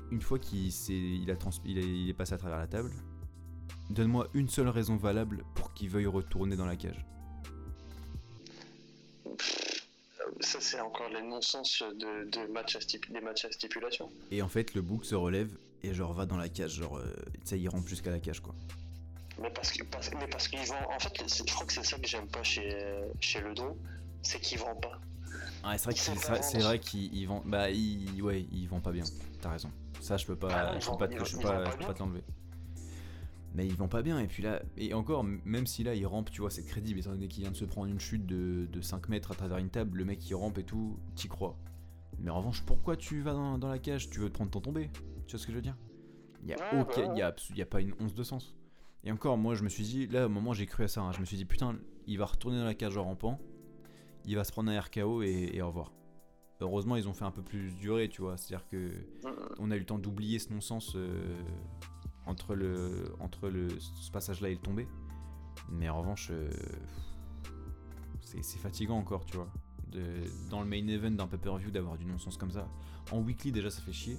une fois qu'il il a il, est, passé à travers la table, donne-moi une seule raison valable pour qu'il veuille retourner dans la cage. Ça, c'est encore les non-sens de, match à des matchs à stipulation. Et en fait, le bouc se relève et genre va dans la cage, genre, euh, ça, il rentre jusqu'à la cage, quoi. Mais parce qu'ils mais parce qu'ils vendent. En fait, je crois que c'est ça que j'aime pas chez, chez le c'est qu'ils vendent pas. Ouais, c'est vrai, c'est vrai qu'ils vendent. Bah, ils, ouais, ils vendent pas bien. T'as raison. Ça, je peux pas, ah je peux pas, je peux pas, je peux pas te l'enlever. Mais ils vont pas bien, et puis là, et encore, même si là il rampe, tu vois, c'est crédible, étant donné qu'il vient de se prendre une chute de, de, 5 mètres à travers une table, le mec il rampe et tout, t'y crois. Mais en revanche, pourquoi tu vas dans, dans, la cage? Tu veux te prendre ton tombé? Tu vois ce que je veux dire? Il y a, aucun, bah y, a, y a pas une once de sens. Et encore, moi, je me suis dit, là, au moment, j'ai cru à ça. Hein. je me suis dit, putain, il va retourner dans la cage en rampant. Il va se prendre un RKO et, au revoir. Heureusement, ils ont fait un peu plus durée, tu vois. C'est-à-dire que on a eu le temps d'oublier ce non-sens euh, entre le entre le ce passage-là et le tombé. Mais en revanche, euh, c'est fatigant encore, tu vois. De, dans le main event d'un pay-per-view d'avoir du non-sens comme ça. En weekly, déjà, ça fait chier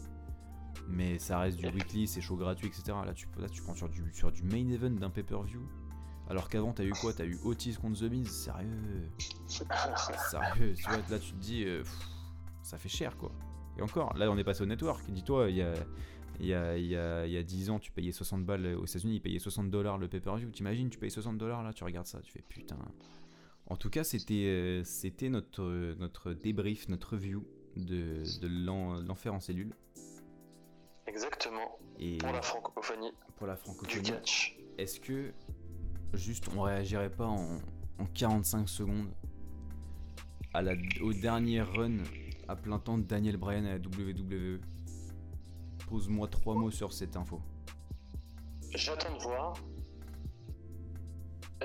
mais ça reste du weekly, c'est chaud gratuit, etc. Là, tu, là, tu prends sur du, main event d'un pay-per-view. Alors qu'avant, t'as eu quoi? T'as eu Otis contre The Miz Sérieux? Sérieux, tu vois, là, tu te dis, euh, ça fait cher, quoi. Et encore, là, on est passé au network. Dis-toi, il y a, il y, a, il, y a, il y a 10 ans, tu payais 60 balles aux États-Unis, ils payaient 60 dollars le pay-per-view. T'imagines, tu payes 60 dollars là, tu regardes ça, tu fais putain. En tout cas, c'était euh, c'était notre, débrief, notre review de l'enfer en cellule. Exactement. Et pour la francophonie. Pour la francophonie. Est-ce que juste on réagirait pas en, 45 secondes à la, au dernier run à plein temps de Daniel Bryan à la WWE Pose-moi trois mots sur cette info. J'attends de voir.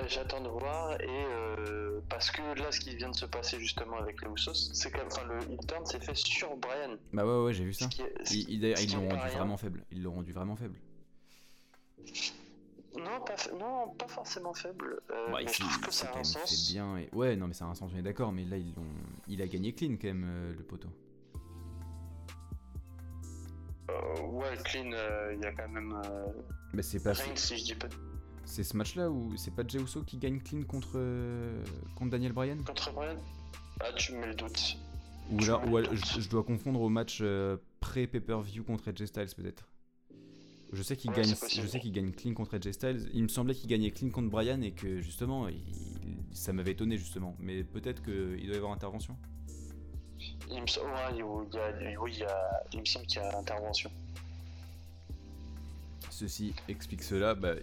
Euh, j'attends de voir et euh, parce que là, ce qui vient de se passer justement avec les Usos, c'est que enfin, le turn s'est fait sur Brian. Bah ouais, ouais, j'ai vu ça. ils l'ont rendu vraiment faible. Ils l'ont rendu vraiment faible. Non pas, non, pas forcément faible. Euh, mais je trouve que ça a un sens. Bien et... Ouais, non, mais ça a un sens, on est d'accord. Mais là, ils ont... il a gagné clean quand même, le poteau. ouais, clean, il y a quand même. Mais c'est pas. Rien si je dis pas. C'est ce match-là où c'est pas Jey Uso qui gagne clean contre, euh, contre Daniel Bryan? Contre Bryan Ah, tu me le doute. Ou là, je, dois confondre au match euh, pré-pay-per-view contre Edge Styles peut-être. Je sais qu'il gagne, je sais qu'il gagne clean contre Edge Styles. Il me semblait qu'il gagnait clean contre Bryan et que justement, ça m'avait étonné justement. Mais peut-être qu'il doit y avoir intervention. Il me, semble, oui, il, me semble qu'il y a intervention. Ceci explique cela. Bah,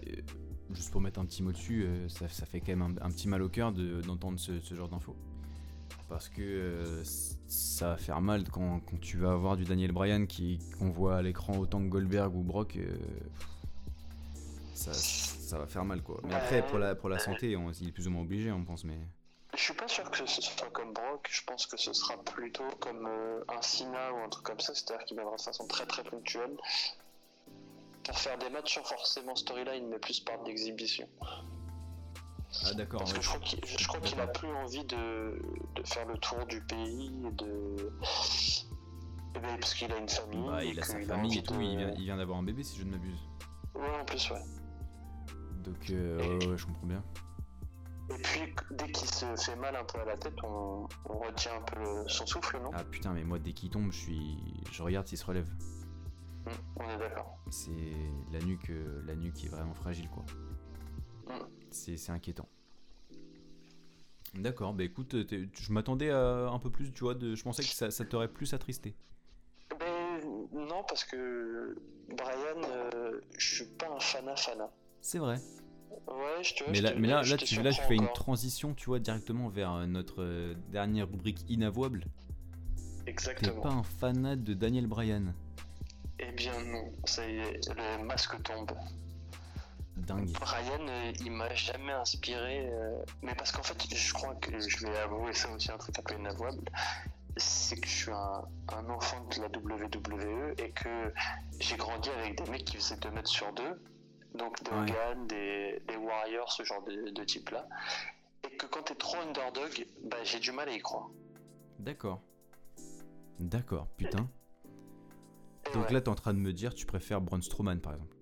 juste pour mettre un petit mot dessus, euh, ça, fait quand même un, petit mal au cœur d'entendre ce, genre d'infos. Parce que euh, ça va faire mal quand, tu vas avoir du Daniel Bryan qu'on voit à l'écran autant que Goldberg ou Brock. Euh, ça, va faire mal quoi. Mais après, pour la, pour la santé, on, il est plus ou moins obligé, on pense. mais... Je suis pas sûr que ce soit comme Brock, je pense que ce sera plutôt comme un Cena ou un truc comme ça, c'est-à-dire qu'il viendra de façon très très ponctuelle pour faire des matchs sans forcément storyline, mais plus par d'exhibition. Ah d'accord. Parce que je crois qu'il a plus envie de, faire le tour du pays, de... Eh ben, parce qu'il a une famille. Bah, il a sa famille et tout, il vient, d'avoir un bébé si je ne m'abuse. Ouais, en plus, ouais. Donc, euh, ouais, je comprends bien. Et puis, puis dès qu'il se fait mal un peu à la tête, on, on retient un peu le- son souffle, non? Ah putain, mais moi dès qu'il tombe, je suis, je regarde s'il se relève. Mm, On est d'accord. C'est la nuque, euh, la nuque qui est vraiment fragile quoi. Mm. C'est inquiétant. D'accord, bah écoute, euh, t'es- je m'attendais à un peu plus, tu vois, de, je pensais que ça, ça t'aurait plus attristé. Ben non, parce que Brian, euh, je suis pas un fana fana. C'est vrai. Ouais, je te Mais je là, te- mais là, je là, te tu, là, fais une transition, tu vois, directement vers notre euh, dernière rubrique inavouable. T'es Exactement. pas un fanat de Daniel Bryan. Eh bien non, ça y est, le masque tombe. Dingue. Brian, euh, il m'a jamais inspiré, euh, mais parce qu'en fait, je crois que je vais avouer ça aussi un truc un peu inavouable, c'est que je suis un, un enfant de la WWE et que j'ai grandi avec des mecs qui faisaient 2 mètres sur 2, donc des Ouais. Hogan, des, des Warriors, ce genre de, de type-là, et que quand t'es trop underdog, bah, j'ai du mal à y croire. D'accord. D'accord, putain. Donc ouais. là, t'es en train de me dire, tu préfères Braun Strowman, par exemple.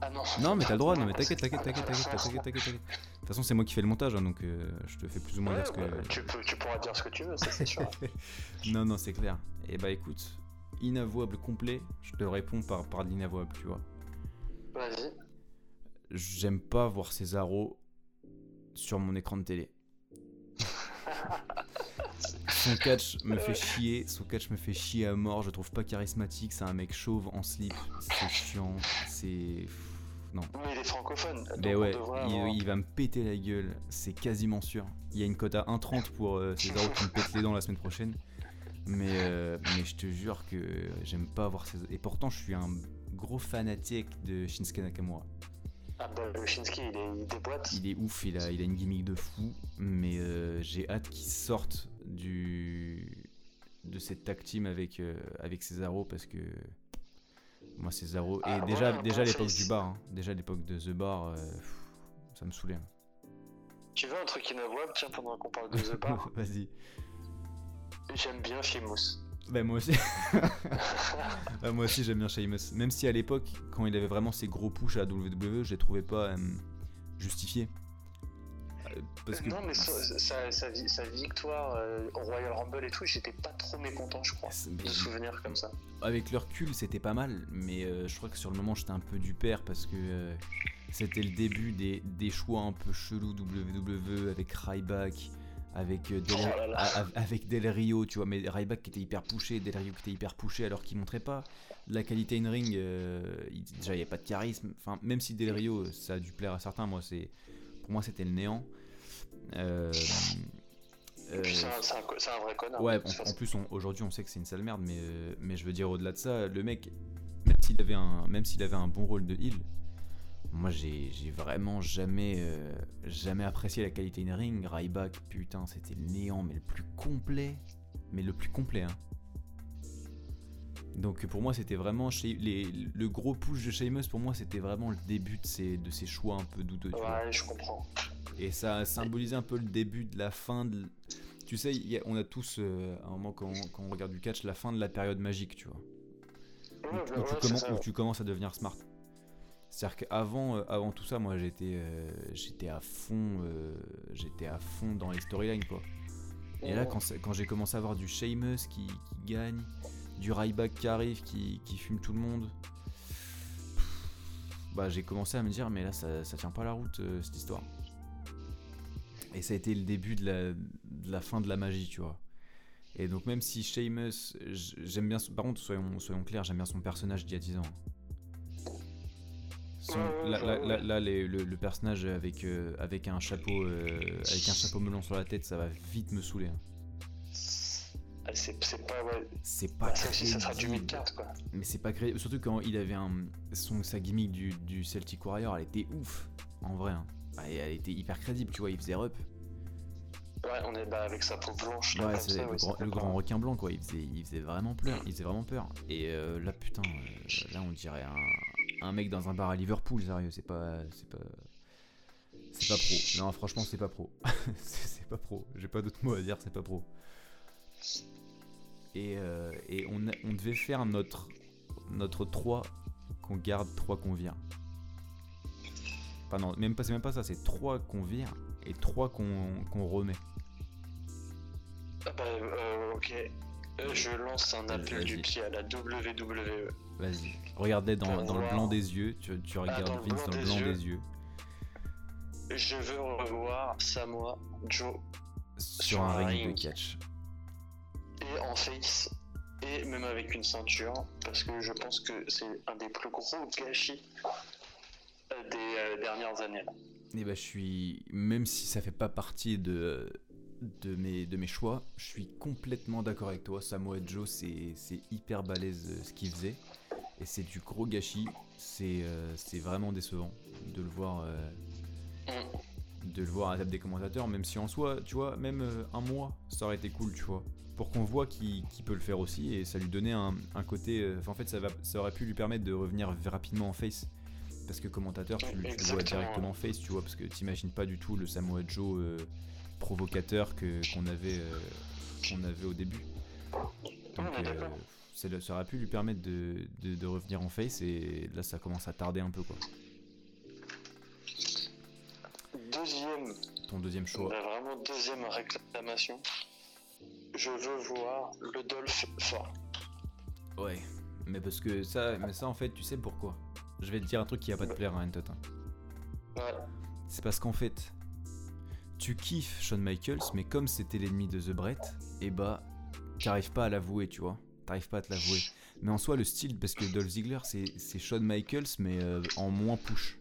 Ah non. Non, mais t'as le droit, non, mais Non, t'inquiète, t'inquiète, t'inquiète, t'inquiète, t'inquiète, t'inquiète. De toute façon, c'est moi qui fais le montage, hein, donc euh, je te fais plus ou moins Ouais, dire ce que. tu, peux, tu pourras dire ce que tu veux, ça c'est sûr. Non, non, c'est clair. Et bah écoute, inavouable complet, je te réponds par, par de l'inavouable, tu vois. Vas-y. J'aime pas voir Cesaro sur mon écran de télé. Son catch me fait chier, son catch me fait chier à mort, je trouve pas charismatique, c'est un mec chauve en slip, c'est chiant, c'est... Non. Mais il est francophone. Mais ouais, il, avoir- il va me péter la gueule, c'est quasiment sûr. Il y a une cote à 1,30 pour euh, Cesaro qui me pète les dents la semaine prochaine. Mais, euh, mais je te jure que j'aime pas voir Cesaro. Et pourtant, je suis un gros fanatique de Shinsuke Nakamura. Ah bah il, est, il déboîte. Il est ouf, il a, il a une gimmick de fou, mais euh, j'ai hâte qu'il sorte du de cette tag team avec, euh, avec Cesaro parce que moi Cesaro et Ah, déjà ouais, déjà l'époque du bar, hein, déjà l'époque de The Bar, euh, pff, ça me saoulait. hein. Tu veux un truc inavouable Tiens, pendant qu'on parle de The Bar, Vas-y. j'aime bien Sheamus. Bah moi aussi. Ah, moi aussi j'aime bien Sheamus. Même si à l'époque, quand il avait vraiment ses gros push à la WWE, je les trouvais pas euh, justifiés. Euh, Parce que Non, mais sa, sa- sa vi- sa victoire euh, au Royal Rumble et tout, j'étais pas trop mécontent, je crois. Mais- De souvenirs comme ça. avec le recul, c'était pas mal, mais euh, je crois que sur le moment, j'étais un peu du père parce que c'était le début des, des choix un peu chelous WWE avec Ryback, avec euh, Del, Oh là là. avec Del Rio, tu vois, mais Ryback qui était hyper poussé, Del Rio qui était hyper poussé alors qu'il montrait pas la qualité in ring. euh, il- déjà, il n'y a pas de charisme. Enfin, même si Del Rio, ça a dû plaire à certains, moi, c'est pour moi, c'était le néant. Euh, euh, c'est un, vrai connard. Ouais, en, plus, aujourd'hui, on sait que c'est une sale merde, mais, euh, mais je veux dire, au-delà de ça, le mec, même s'il avait un, même s'il avait un bon rôle de heal, moi, j'ai vraiment jamais, euh, jamais apprécié la qualité in ring. Ryback, putain, c'était le néant, mais le plus complet, mais le plus complet, hein. Donc pour moi, c'était vraiment les, le gros push de Sheamus. Pour moi, c'était vraiment le début de ses, de ses choix un peu douteux. tu vois. Ouais, je comprends. Et ça symbolisait un peu le début de la fin de. Tu sais, a- on a tous, euh, à un moment, quand on, quand on regarde du catch, la fin de la période magique, tu vois. Ouais, où, bah ouais, tu commences à devenir smart. C'est-à-dire qu'avant euh, avant tout ça, moi, j'étais euh, j'étais à fond euh, j'étais à fond dans les storylines, quoi. Et là, quand, quand j'ai commencé à voir du Sheamus qui, qui gagne, du Ryback qui arrive, qui, qui fume tout le monde, bah j'ai commencé à me dire, mais là, ça, ça tient pas la route, cette histoire. Et ça a été le début de la, de la fin de la magie, tu vois. Et donc, même si Sheamus, j'aime bien. Par contre, soyons, soyons clairs, j'aime bien son personnage d'il y a 10 ans. Son- ouais, là, ouais, là- ouais. là- là, les- le, le personnage avec, euh, avec un chapeau euh, avec un chapeau melon sur la tête, ça va vite me saouler. hein. Ah, C'est pas. Ouais. C'est pas Bah, ça sera du mid-card, quoi. Mais c'est pas crédible. Surtout quand il avait un, son, sa gimmick du, du Celtic Warrior, elle était ouf. En vrai. hein. Elle, elle était hyper crédible, tu vois. Il faisait rep. Ouais, on est bah, avec sa peau blanche. là, Ouais, c'est le, grand, le grand requin blanc, quoi. Il faisait, il faisait vraiment peur. Il faisait vraiment peur. Et euh, là, putain, euh, là, on dirait un, un mec dans un bar à Liverpool, sérieux. C'est pas. C'est pas. C'est pas pro. Non, franchement, c'est pas pro. c'est pas pro. J'ai pas d'autres mots à dire, c'est pas pro. Et, euh, et on, a- on devait faire notre, notre 3 qu'on garde, 3 qu'on vire. Enfin, non, même pas, c'est même pas ça, c'est 3 qu'on vire et trois qu'on remet. Ah bah, euh, ok. Euh, je lance un appel du pied à la WWE. Vas-y, regardez dans, dans le blanc des yeux. Tu, tu regardes Vince dans le blanc des yeux. Je veux revoir Samoa Joe sur, un, ring, de catch. Et en face, et même avec une ceinture, parce que je pense que c'est un des plus gros gâchis euh, des euh, dernières années. Et bah, je suis, même si ça fait pas partie de, de, mes, de mes choix, je suis complètement d'accord avec toi. Samoa Joe, c'est hyper balèze euh, ce qu'il faisait. Et c'est du gros gâchis. C'est vraiment décevant de le voir. Mm. De le voir à la table des commentateurs, même si en soi, tu vois, même un mois, ça aurait été cool, tu vois pour qu'on voit qu'il peut le faire aussi et ça lui donnait un, côté. Euh, en fait, ça, va, ça aurait pu lui permettre de revenir rapidement en face. Parce que commentateur, tu, le vois directement en face, tu vois, parce que t'imagines pas du tout le Samoa Joe euh, provocateur que qu'on avait, euh, qu'on avait au début. Donc, ça, ça, aurait pu lui permettre de, de, revenir en face et là, ça commence à tarder un peu, quoi. Deuxième. Ton deuxième choix. vraiment deuxième réclamation je veux voir le Dolph fort. Ouais, mais parce que ça, mais ça en fait, tu sais pourquoi Je vais te dire un truc qui va pas te plaire, hein, Totin. Ouais. C'est parce qu'en fait, tu kiffes Shawn Michaels, mais comme c'était l'ennemi de The Brett, et eh bah, t'arrives pas à l'avouer, tu vois. T'arrives pas à te l'avouer. Mais en soi, le style, parce que Dolph Ziggler, c'est Shawn Michaels, mais euh, en moins push.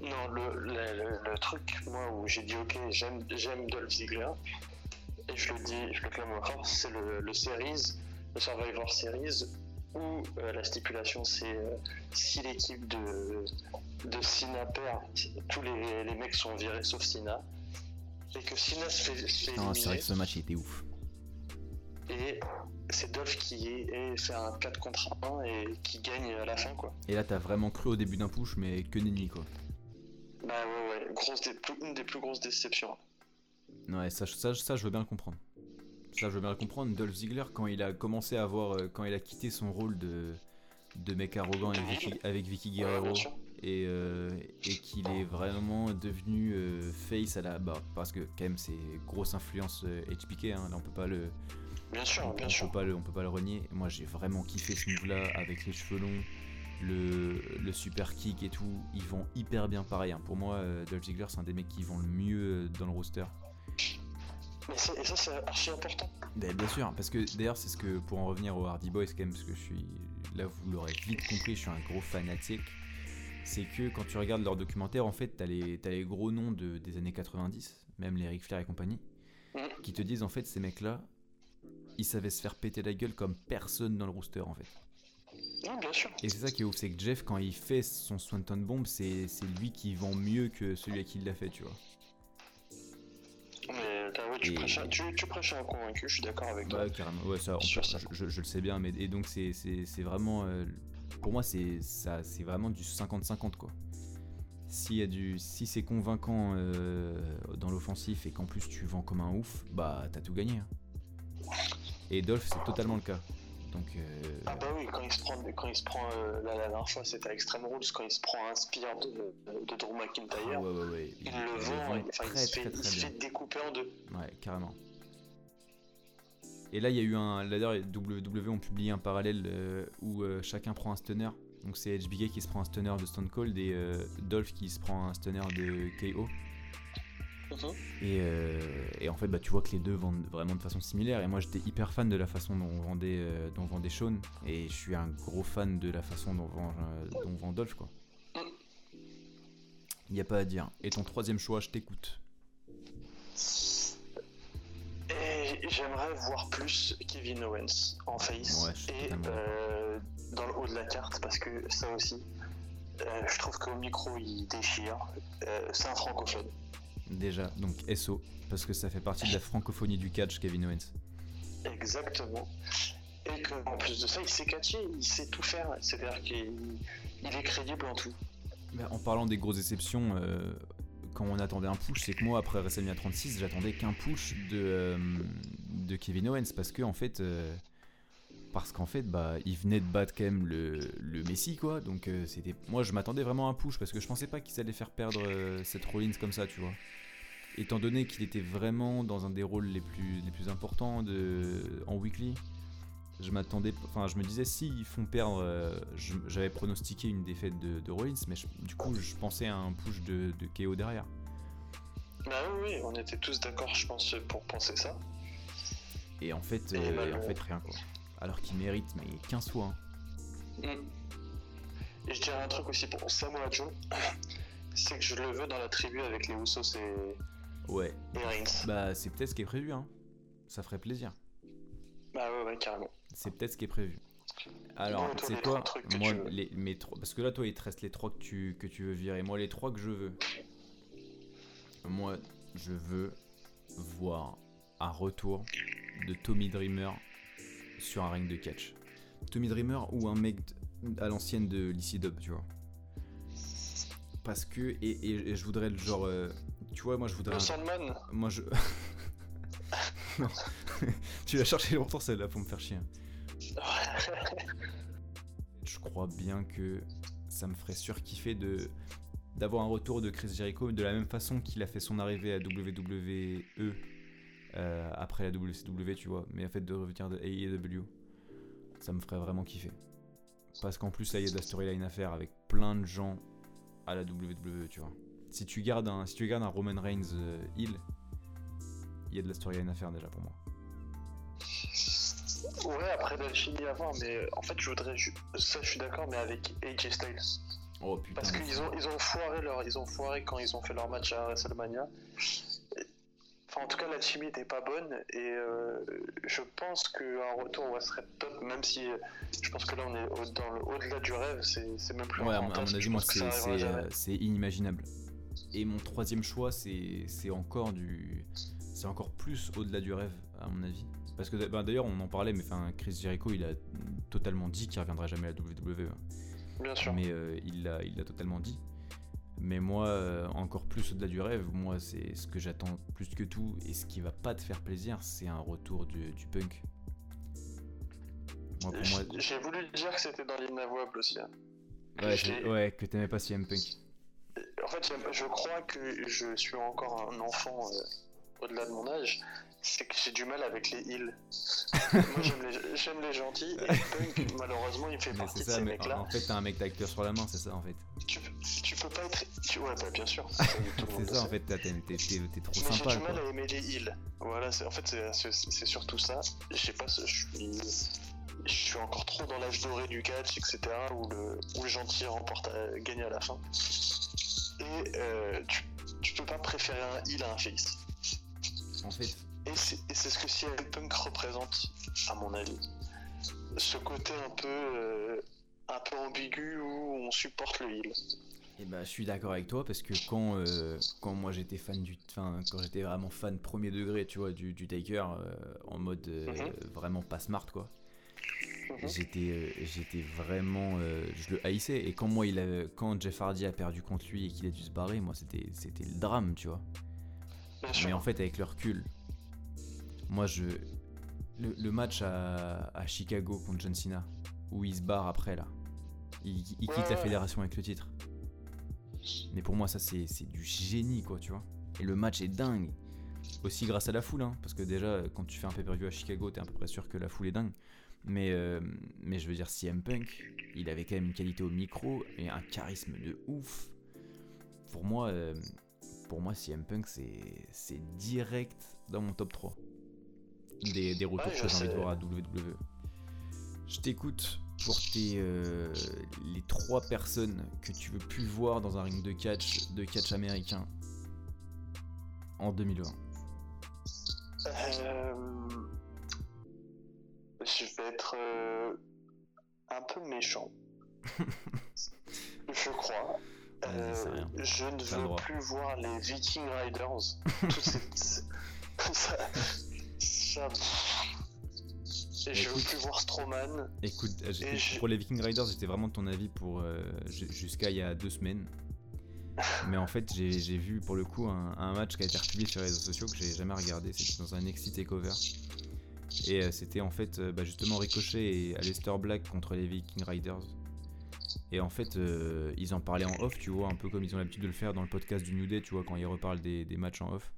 Non, le, le, truc, moi, où j'ai dit ok, j'aime Dolph Ziggler, et je le dis, je le clame encore, c'est le, le Series, le Survivor Series, où euh, la stipulation c'est euh, si l'équipe de, de Sina perd, tous les, les, mecs sont virés sauf Sina, et que Sina se fait, se Non, c'est vrai que ce match était ouf. Et c'est Dolph qui est, fait un 4 contre 1 et qui gagne à la fin quoi. Et là t'as vraiment cru au début d'un push mais que nenni quoi. Bah ouais ouais, grosse, une des plus grosses déceptions. Ouais, ça, ça, ça, je veux bien le comprendre. Ça, je veux bien le comprendre. Dolph Ziggler, quand il a commencé à avoir. Euh, quand il a quitté son rôle de, de mec arrogant avec Vicky, avec Vicky Guerrero. Et, euh, et qu'il est vraiment devenu euh, face à la barre. Parce que, quand même, c'est grosse influence HPK. Hein, là, on peut pas le. Bien sûr, bien sûr. Peut pas le, on peut pas le renier. Moi, j'ai vraiment kiffé ce move-là avec les cheveux longs. Le, le, super kick et tout, ils vont hyper bien pareil. Hein. Pour moi, Dolph Ziggler, c'est un des mecs qui vont le mieux dans le roster. Mais et ça, c'est archi important. Ben, bien sûr, parce que d'ailleurs, c'est ce que, pour en revenir aux Hardy Boys, quand même, parce que je suis. Là, vous l'aurez vite compris, je suis un gros fanatique. C'est que quand tu regardes leurs documentaires, en fait, t'as les, as les gros noms de, des années 90, même les Ric Flair et compagnie, mm. qui te disent, en fait, ces mecs-là, ils savaient se faire péter la gueule comme personne dans le rooster, en fait. Ah, bien sûr. Et c'est ça qui est ouf, c'est que Jeff, quand il fait son Swanton Bomb, c'est lui qui vend mieux que celui à qui il l'a fait, tu vois. Mais tu, prêches, un convaincu, je suis d'accord avec toi. Ouais, carrément, ouais, ça, Je, le sais bien, mais et donc c'est vraiment. Euh, pour moi, c'est vraiment du 50-50 quoi. Si, du, si c'est convaincant euh, dans l'offensif et qu'en plus tu vends comme un ouf, bah t'as tout gagné. Hein. Et Dolph, c'est totalement le cas. Donc, euh... Ah bah oui, quand il se prend, quand il se prend euh, la, dernière fois c'était à Extreme Rules, quand il se prend un spear de, de Drew McIntyre, ah ouais, ouais, ouais. il, le vend, il, très, il, se, fait, il se fait, découper en deux. Ouais, carrément. Et là, il y a eu un. D'ailleurs, WWE ont publié un parallèle euh, où chacun prend un stunner. Donc c'est HBK qui se prend un stunner de Stone Cold et Dolph qui se prend un stunner de KO. Mhm. Euh, et, en fait, bah, tu vois que les deux vendent vraiment de façon similaire. Et moi, j'étais hyper fan de la façon dont on vendait, euh, dont vendait Sean. Et je suis un gros fan de la façon dont vend, euh, dont vend Dolph, quoi. Il n'y a pas à dire. Et ton troisième choix, je t'écoute. Et j'aimerais voir plus Kevin Owens en face et dans le haut de la carte parce que ça aussi, je trouve qu'au micro il déchire. c'est un francophone déjà, donc SO, parce que ça fait partie de la francophonie du catch, Kevin Owens. Exactement. Et qu'en plus de ça, il sait catcher, il sait tout faire, c'est-à-dire qu'il est crédible en tout. en parlant des grosses déceptions, euh, quand on attendait un push, c'est que moi, après WrestleMania 36, j'attendais qu'un push de, euh, de Kevin Owens, parce que en fait. Euh, parce qu'en fait, bah, il venait de battre quand même le, le Messi, quoi. Donc, c'était. Moi, je m'attendais vraiment à un push parce que je pensais pas qu'ils allaient faire perdre cette Rollins comme ça, tu vois. étant donné qu'il était vraiment dans un des rôles les plus, les plus importants de, en weekly, je m'attendais, enfin je me disais s'ils font perdre, euh, j'avais pronostiqué une défaite de, de Rollins, mais je- du coup je pensais à un push de, de KO derrière. Bah oui, oui, on était tous d'accord, je pense, pour penser ça. Et en fait, Et euh, et en fait rien quoi. Alors qu'il mérite mais 15 fois. hein. Mm. Et je dirais un truc aussi pour Samoa Joe, c'est que je le veux dans la tribu avec les Usos et, Ouais. et Reigns. Bah c'est peut-être ce qui est prévu hein. Ça ferait plaisir. Bah ouais, ouais, carrément. C'est peut-être ce qui est prévu. Alors, c'est quoi Moi, les, mes trois, parce que là, toi, il te reste les trois que tu, que tu veux virer. Moi, les trois que je veux. Moi, je veux voir un retour de Tommy Dreamer sur un ring de catch. Tommy Dreamer ou un mec à l'ancienne de Lissy Dub, tu vois. Parce que, et, et- et je voudrais le genre. euh, tu vois, moi, je voudrais. Le un- Sandman moi je. non. tu l'as cherché longtemps celle-là pour me faire chier. Je crois bien que ça me ferait surkiffer de d'avoir un retour de Chris Jericho de la même façon qu'il a fait son arrivée à WWE euh, après la WCW, tu vois, mais en fait de revenir de AEW. Ça me ferait vraiment kiffer. Parce qu'en plus là il y a de la storyline à faire avec plein de gens à la WWE, tu vois. Si tu gardes un, si tu gardes un Roman Reigns euh, heel, il y a de la storyline à faire déjà pour moi. Ouais, après l'alchimie à voir, mais euh, en fait, je voudrais. Ça, je suis d'accord, mais avec AJ Styles. Oh putain. Parce qu'ils ont, ils ont foiré leur, ils ont foiré quand ils ont fait leur match à WrestleMania. Enfin, en tout cas, l'alchimie n'était pas bonne et euh, je pense qu'un retour ouais, serait top, même si je pense que là on est au- dans le au-delà du rêve, c'est même plus Ouais, un à mon à mon fantasme, avis, c'est inimaginable. Et mon troisième choix, c'est encore du. C'est encore plus au-delà du rêve, à mon avis. Parce que bah, d'ailleurs, on en parlait, mais enfin, Chris Jericho, il a totalement dit qu'il reviendra jamais à la WWE. hein. Bien sûr. Mais euh, il l'a il l'a totalement dit. Mais moi, euh, encore plus au-delà du rêve, moi, c'est ce que j'attends plus que tout. Et ce qui va pas te faire plaisir, c'est un retour du, du punk. Moi, moi, J'ai voulu dire que c'était dans l'inavouable aussi. hein. ouais, j'ai- ouais, que t'aimais pas CM Punk. En fait, je crois que je suis encore un enfant euh, au-delà de mon âge. C'est que j'ai du mal avec les heals. Moi, j'aime les, les gentils. Et Punk, malheureusement, il fait Mais partie c'est de ça, ces mecs-là. en fait, t'as un mec d'acteur sur la main, c'est ça en fait. Tu, tu peux pas être. Tu, ouais, bah, bien sûr. ça, C'est ça en fait, t'es trop Mais j'ai sympa du mal quoi. à aimer les heals. Voilà, en fait, c'est surtout ça. Je sais pas, je suis. Je suis encore trop dans l'âge doré du catch, etc. Où le, où le gentil remporte à, gagne à la fin. Et euh, tu, tu peux pas préférer un heal à un face. En fait, Et c'est et ce que CM Punk représente, à mon avis. Ce côté un peu, euh, un peu ambigu où on supporte le heal. eh ben, je suis d'accord avec toi parce que quand, euh, quand moi j'étais fan du. Quand j'étais vraiment fan premier degré, tu vois, du, du Taker, euh, en mode Mhm. vraiment pas smart quoi. Mhm. J'étais j'étais vraiment. je le haïssais. Et quand moi, il a, quand Jeff Hardy a perdu contre lui et qu'il a dû se barrer, moi c'était c'était le drame, tu vois. Mais en fait, avec le recul, moi, je. Le, le match à, à Chicago contre John Cena, où il se barre après, là. Il, il quitte Ouais, la fédération avec le titre. Mais pour moi, ça, c'est du génie, quoi, tu vois. Et le match est dingue. Aussi grâce à la foule, hein, parce que déjà, quand tu fais un pay-per-view à Chicago, t'es à peu près sûr que la foule est dingue. Mais, euh, mais je veux dire, CM Punk, il avait quand même une qualité au micro et un charisme de ouf. Pour moi, euh, pour moi CM Punk, c'est direct dans mon top 3 des, des retours Ouais, je que j'ai envie de voir à WWE. Je t'écoute pour tes, euh, les trois personnes que tu veux plus voir dans un ring de catch, de catch américain en 2020. Euh, Je vais être euh, un peu méchant. je crois. Euh, je ne veux plus voir les Viking Riders. Toutes ces- ça, ça- Et je veux plus voir Strowman. Écoute, euh, je- pour les Viking Riders, j'étais vraiment de ton avis pour euh, ju- jusqu'à il y a deux semaines. Mais en fait, j'ai vu pour le coup un, un match qui a été republié sur les réseaux sociaux que j'ai jamais regardé. C'était dans un NXT Takeover. Et euh, c'était en fait euh, bah, justement Ricochet et Aleister Black contre les Viking Riders. Et en fait, ils en parlaient en off, tu vois, un peu comme ils ont l'habitude de le faire dans le podcast du New Day, tu vois, quand ils reparlent des, des matchs en off.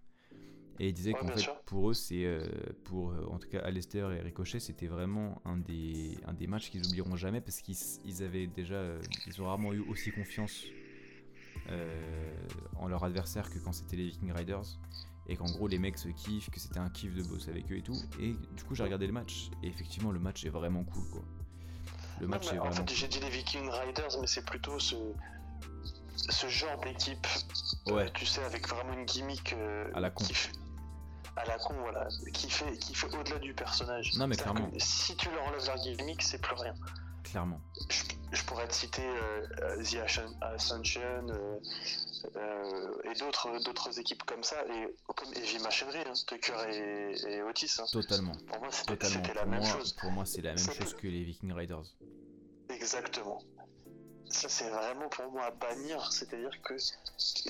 Et il disait Ouais, qu'en fait, sûr. pour eux, c'est euh, pour euh, en tout cas Alistair et Ricochet, c'était vraiment un des, un des matchs qu'ils oublieront jamais parce qu'ils ils avaient déjà, euh, ils ont rarement eu aussi confiance en leur adversaire que quand c'était les Viking Riders et qu'en gros les mecs se kiffent, que c'était un kiff de bosser avec eux et tout. Et du coup, j'ai regardé le match et effectivement, le match est vraiment cool quoi. Le match Non, est en vraiment. fait, j'ai dit les Viking Riders, mais c'est plutôt ce, ce genre d'équipe, cool. Ouais, tu sais, avec vraiment une gimmick À la con. qui à la con, voilà, qui fait, qui fait au-delà du personnage. Non, mais clairement. Si tu leur enlèves leur gimmick, c'est plus rien. clairement. Je, je pourrais te citer euh, The Ascen- Ascension euh, euh, et d'autres d'autres équipes comme ça, et comme Heavy Machinery, hein, Tucker et, et Otis. hein. Totalement. Pour moi, c'était la Pour même moi, chose. pour moi, c'est la même chose que les Viking Riders. Exactement. Ça, c'est vraiment pour moi à bannir. C'est-à-dire que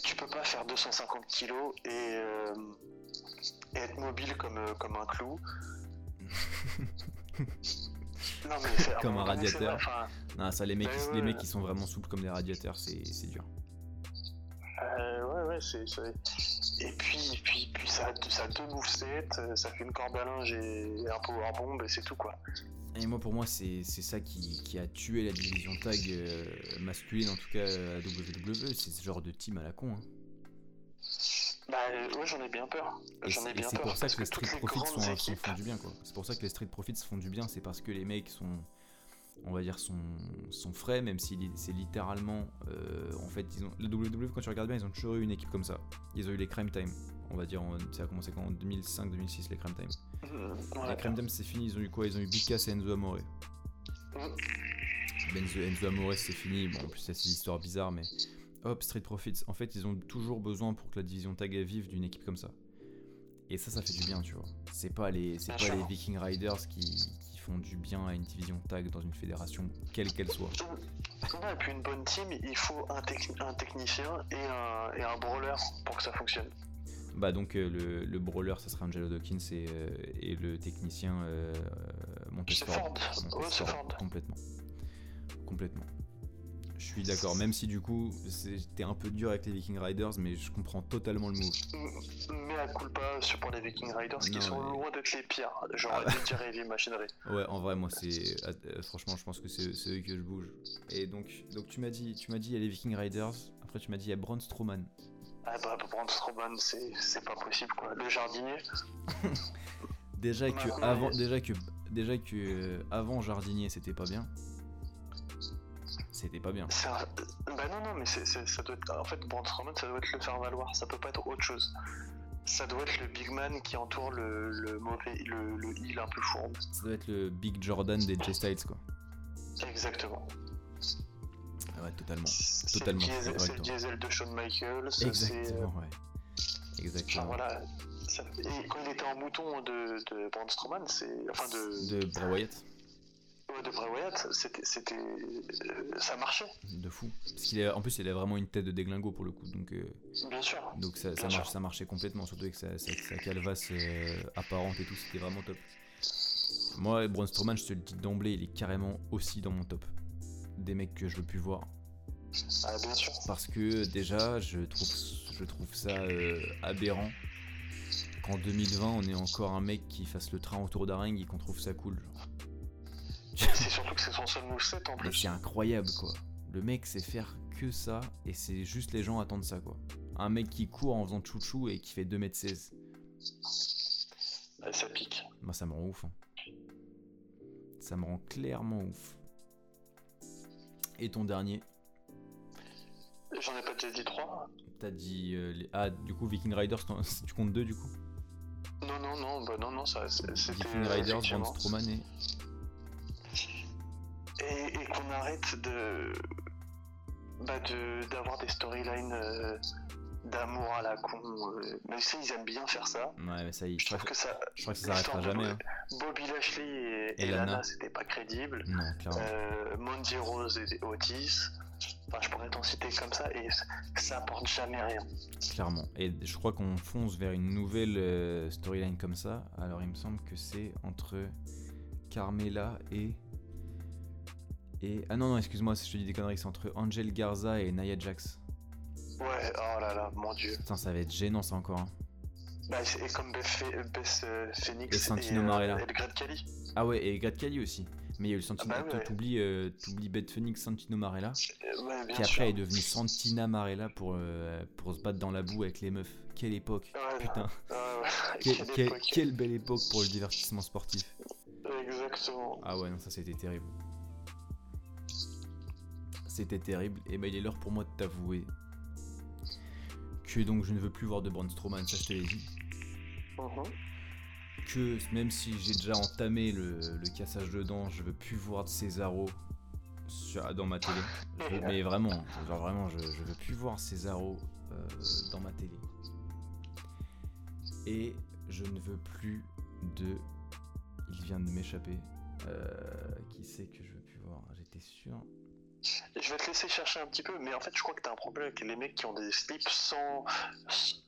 tu peux pas faire 250 kilos et, euh, et être mobile comme, euh, comme un clou. non, mais Comme un radiateur. enfin, Non, ça, les mecs, ouais, les mecs qui sont vraiment souples comme des radiateurs, c'est c'est dur. euh, ouais, ouais, c'est. Et puis, puis, puis ça, a, ça a deux movesets, euh, ça fait une corde à linge et un powerbomb et c'est tout quoi. Et moi, pour moi, c'est c'est ça qui, qui a tué la division tag euh, masculine, en tout cas à WWE. C'est ce genre de team à la con. hein. Bah euh, ouais, j'en ai bien peur. J'en c'est ai pour ça que les Street Profits équipes- font du bien, quoi. C'est pour ça que les Street Profits font du bien, c'est parce que les mecs sont, on va dire, sont, sont frais, même si c'est littéralement, euh, en fait, ils ont, le WWE, quand tu regardes bien, ils ont toujours eu une équipe comme ça. Ils ont eu les Crime Time, on va dire, en- ça a commencé quand en 2005-2006, les Crime Time. Mmh, ouais. les Crime Time, c'est fini, ils ont eu quoi? Ils ont eu Big Cass et Enzo Amore. Mm. Enzo, Enzo Amore, c'est fini, bon, en plus, c'est une histoire bizarre, mais hop, Street Profits, en fait, ils ont toujours besoin pour que la division tag vive d'une équipe comme ça. Et ça, ça fait du bien, tu vois. C'est pas les, c'est pas les Viking Riders qui, qui font du bien à une division tag dans une fédération, quelle qu'elle soit. Non, et puis une bonne team, il faut un, techni- un technicien et un, et un brawler pour que ça fonctionne. Bah donc euh, le, le brawler, ça sera Angelo Dawkins et, euh, et le technicien euh, Montesford. Ford. Montesford, Ouais, c'est Ford. Complètement. Complètement. Je suis d'accord, même si du coup c'était un peu dur avec les Viking Riders, mais je comprends totalement le move. Mais à culpa sur pour les Viking Riders qui sont mais- loin d'être les pires. J'aurais Ah. dû dire Heavy Machinery. Ouais, en vrai, moi, c'est euh, franchement, je pense que c'est eux que je bouge. Et donc, donc tu m'as dit, tu m'as dit, il y a les Viking Riders. Après, tu m'as dit, il y a Braun Strowman. Ah bah, Braun Strowman, c'est pas possible quoi. Le jardinier, Déjà que avant, déjà que, déjà que euh, avant Jardinier, c'était pas bien. C'était pas bien. un... Bah non, non, mais c'est- ça doit être... En fait, Braun Strowman, ça doit être le faire valoir. Ça peut pas être autre chose. Ça doit être le big man qui entoure le, le mauvais, le, le heel un peu fourbe. Ça doit être le Big Jordan des J Styles, quoi. Exactement. Ah ouais, totalement. C'est Totalement, le suis diesel, le de Shawn Michaels. Exactement. Enfin Exactement. voilà. ça- Et quand il était en mouton de, de Braun Strowman, c'est. Enfin de. De Bray Wyatt, Ouais, de Bray Wyatt, c'était. c'était euh, ça marchait, de fou. Parce qu'il en plus, il a vraiment une tête de déglingo pour le coup, donc. euh, bien sûr. Donc ça, ça, marche, ça marchait complètement, surtout avec sa, sa, sa calvasse euh, apparente et tout, c'était vraiment top. Moi, Braun Strowman, je te le dis d'emblée, il est carrément aussi dans mon top. Des mecs que je veux plus voir. Ah, bien sûr. Parce que déjà, je trouve, je trouve ça euh, aberrant qu'en 2020, on ait encore un mec qui fasse le train autour d'un ring et qu'on trouve ça cool. genre. C'est surtout que c'est son seul moveset en Mais plus. c'est incroyable quoi. Le mec sait faire que ça et c'est juste les gens attendent ça quoi. Un mec qui court en faisant chouchou et qui fait 2m16. Ouais, ça pique. Moi, ça me rend ouf. hein. Ça me rend clairement ouf. Et ton dernier? J'en ai pas déjà dit trois T'as dit. euh, les- Ah, du coup, Viking Riders, tu comptes deux du coup? Non, non, non, bah non, non, ça, c'est- c'était. Viking Riders, Braun. Strowman et. Et, et qu'on arrête de. Bah, de d'avoir des storylines euh, d'amour à la con. euh, même si ils aiment bien faire ça. Ouais, mais ça y est, Je je crois trouve que, que ça. je crois que ça s'arrêtera jamais. hein. Bobby Lashley et, Et et Lana. Lana, c'était pas crédible. Non, clairement. Euh, Mandy Rose et Otis. Enfin, je pourrais t'en citer comme ça et ça apporte jamais rien. Clairement. Et je crois qu'on fonce vers une nouvelle euh, storyline comme ça. Alors il me semble que c'est entre Carmela et. Et... Ah non, non, excuse-moi, je te dis des conneries, c'est entre Angel Garza et Nia Jax. Ouais, oh là là, mon dieu. Putain, ça va être gênant ça encore. hein. Bah, et comme Beth, euh, Phoenix et Santino Marella. Et le Grad Cali. Ah ouais, et Grad Cali aussi. Mais il y a eu Santino. Ah bah ouais. T'oublies euh, Beth Phoenix, Santino Marella. Ouais, Qui sûr. après est devenu Santina Marella pour, euh, pour se battre dans la boue avec les meufs. Quelle époque Ouais, Putain, époque. quelle belle époque pour le divertissement sportif. Exactement. Ah ouais, non, ça c'était terrible. C'était terrible. Et bah il est l'heure pour moi de t'avouer que donc je ne veux plus voir de Braun Strowman, ça je te l'ai dit. Mhm. Que même si j'ai déjà entamé le, le cassage de dents, je veux plus voir de Cesaro sur- dans ma télé. Je- mais vraiment, genre vraiment, je, je veux plus voir Cesaro euh, dans ma télé. Et je ne veux plus de. Il vient de m'échapper. Euh, qui c'est que je veux plus voir J'étais sûr. Je vais te laisser chercher un petit peu, mais en fait, je crois que t'as un problème avec les mecs qui ont des slips sans,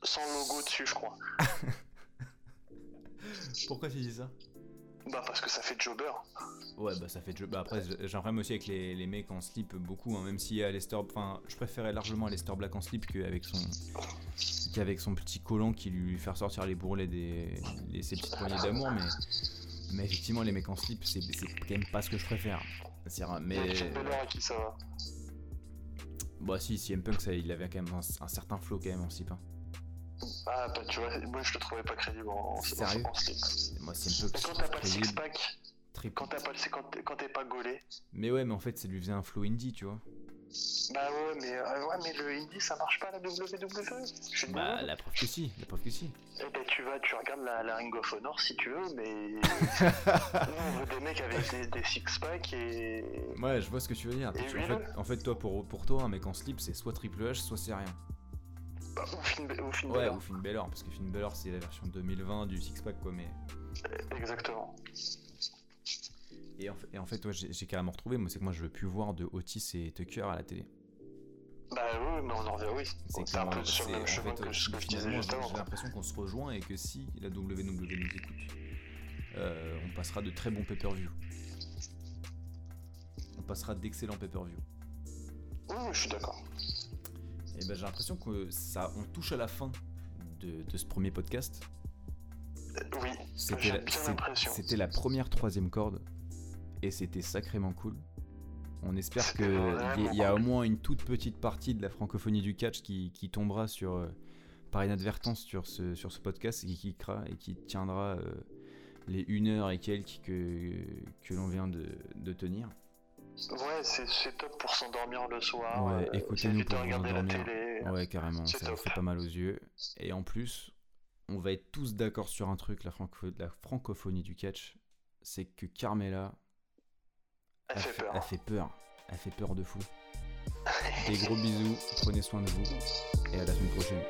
sans logo dessus, je crois. Pourquoi tu dis ça? Bah, parce que ça fait jobber. Ouais, bah ça fait jeu. Bah après, j'ai un problème aussi avec les, les mecs en slip beaucoup, hein, même si Aleister. Enfin, je préférais largement Aleister Black en slip qu'avec son. qu'avec son petit collant qui lui fait ressortir les bourrelets des. Les, ses petites poignées d'amour, mais. Mais effectivement, les mecs en slip, c'est quand même pas ce que je préfère. C'est rare, Mais... Finn Balor à qui ça va Bah si, CM Punk, ça, il avait quand même un, un certain flow quand même en slip. hein. Ah, bah, tu vois, moi je le trouvais pas crédible en, en, Sérieux en slip. Moi, CM Punk, quand c'est t'as pas le six-pack, quand t'as pas le quand t'es- quand t'es pas gaulé, Mais ouais, mais en fait, ça lui faisait un flow indie, tu vois. Bah ouais, mais, euh, ouais, mais le indie ça marche pas la WWE. Je suis Bah, la preuve que si, la preuve que si. Eh ben, tu vas, tu regardes la, la Ring of Honor si tu veux, mais. Nous, on veut des mecs avec des, des six-pack et. Ouais, je vois ce que tu veux dire. Et en, fait, en fait, toi, pour, pour toi, un mec en slip, c'est soit Triple H, soit c'est rien. Bah, ou Finn, ou Finn Ouais, Balor. ou Finn Balor, parce que Finn Balor, c'est la version 2020 du six-pack, quoi, mais... Exactement. Et en fait, et en fait ouais, j'ai carrément retrouvé, moi, c'est que moi, je veux plus voir de Otis et Tucker à la télé. Bah oui, mais on en revient, oui. C'est un peu sur le même chemin fait, que ce que je disais juste j'ai avant. j'ai l'impression qu'on se rejoint et que si la WWE nous écoute, euh, on passera de très bons pay-per-view. On passera d'excellents pay-per-view. Oui, je suis d'accord. Et ben j'ai l'impression que ça, on touche à la fin de, de ce premier podcast. Euh, Oui, j'ai bien l'impression. c'était la première troisième corde et c'était sacrément cool. On espère qu'il y, a au moins une toute petite partie de la francophonie du catch qui, qui tombera sur, euh, par inadvertance sur ce, sur ce podcast et qui cliquera et qui tiendra euh, les une heure et quelques que, que l'on vient de, de tenir. Ouais, c'est top pour s'endormir le soir. Ouais, euh, écoutez-nous pour regarder la télé. Ouais, carrément, ça top. fait pas mal aux yeux. Et en plus, on va être tous d'accord sur un truc, la, franco- la francophonie du catch, c'est que Carmela Elle fait peur. Elle fait peur. Elle fait peur de fou. Des gros bisous, prenez soin de vous et à la semaine prochaine.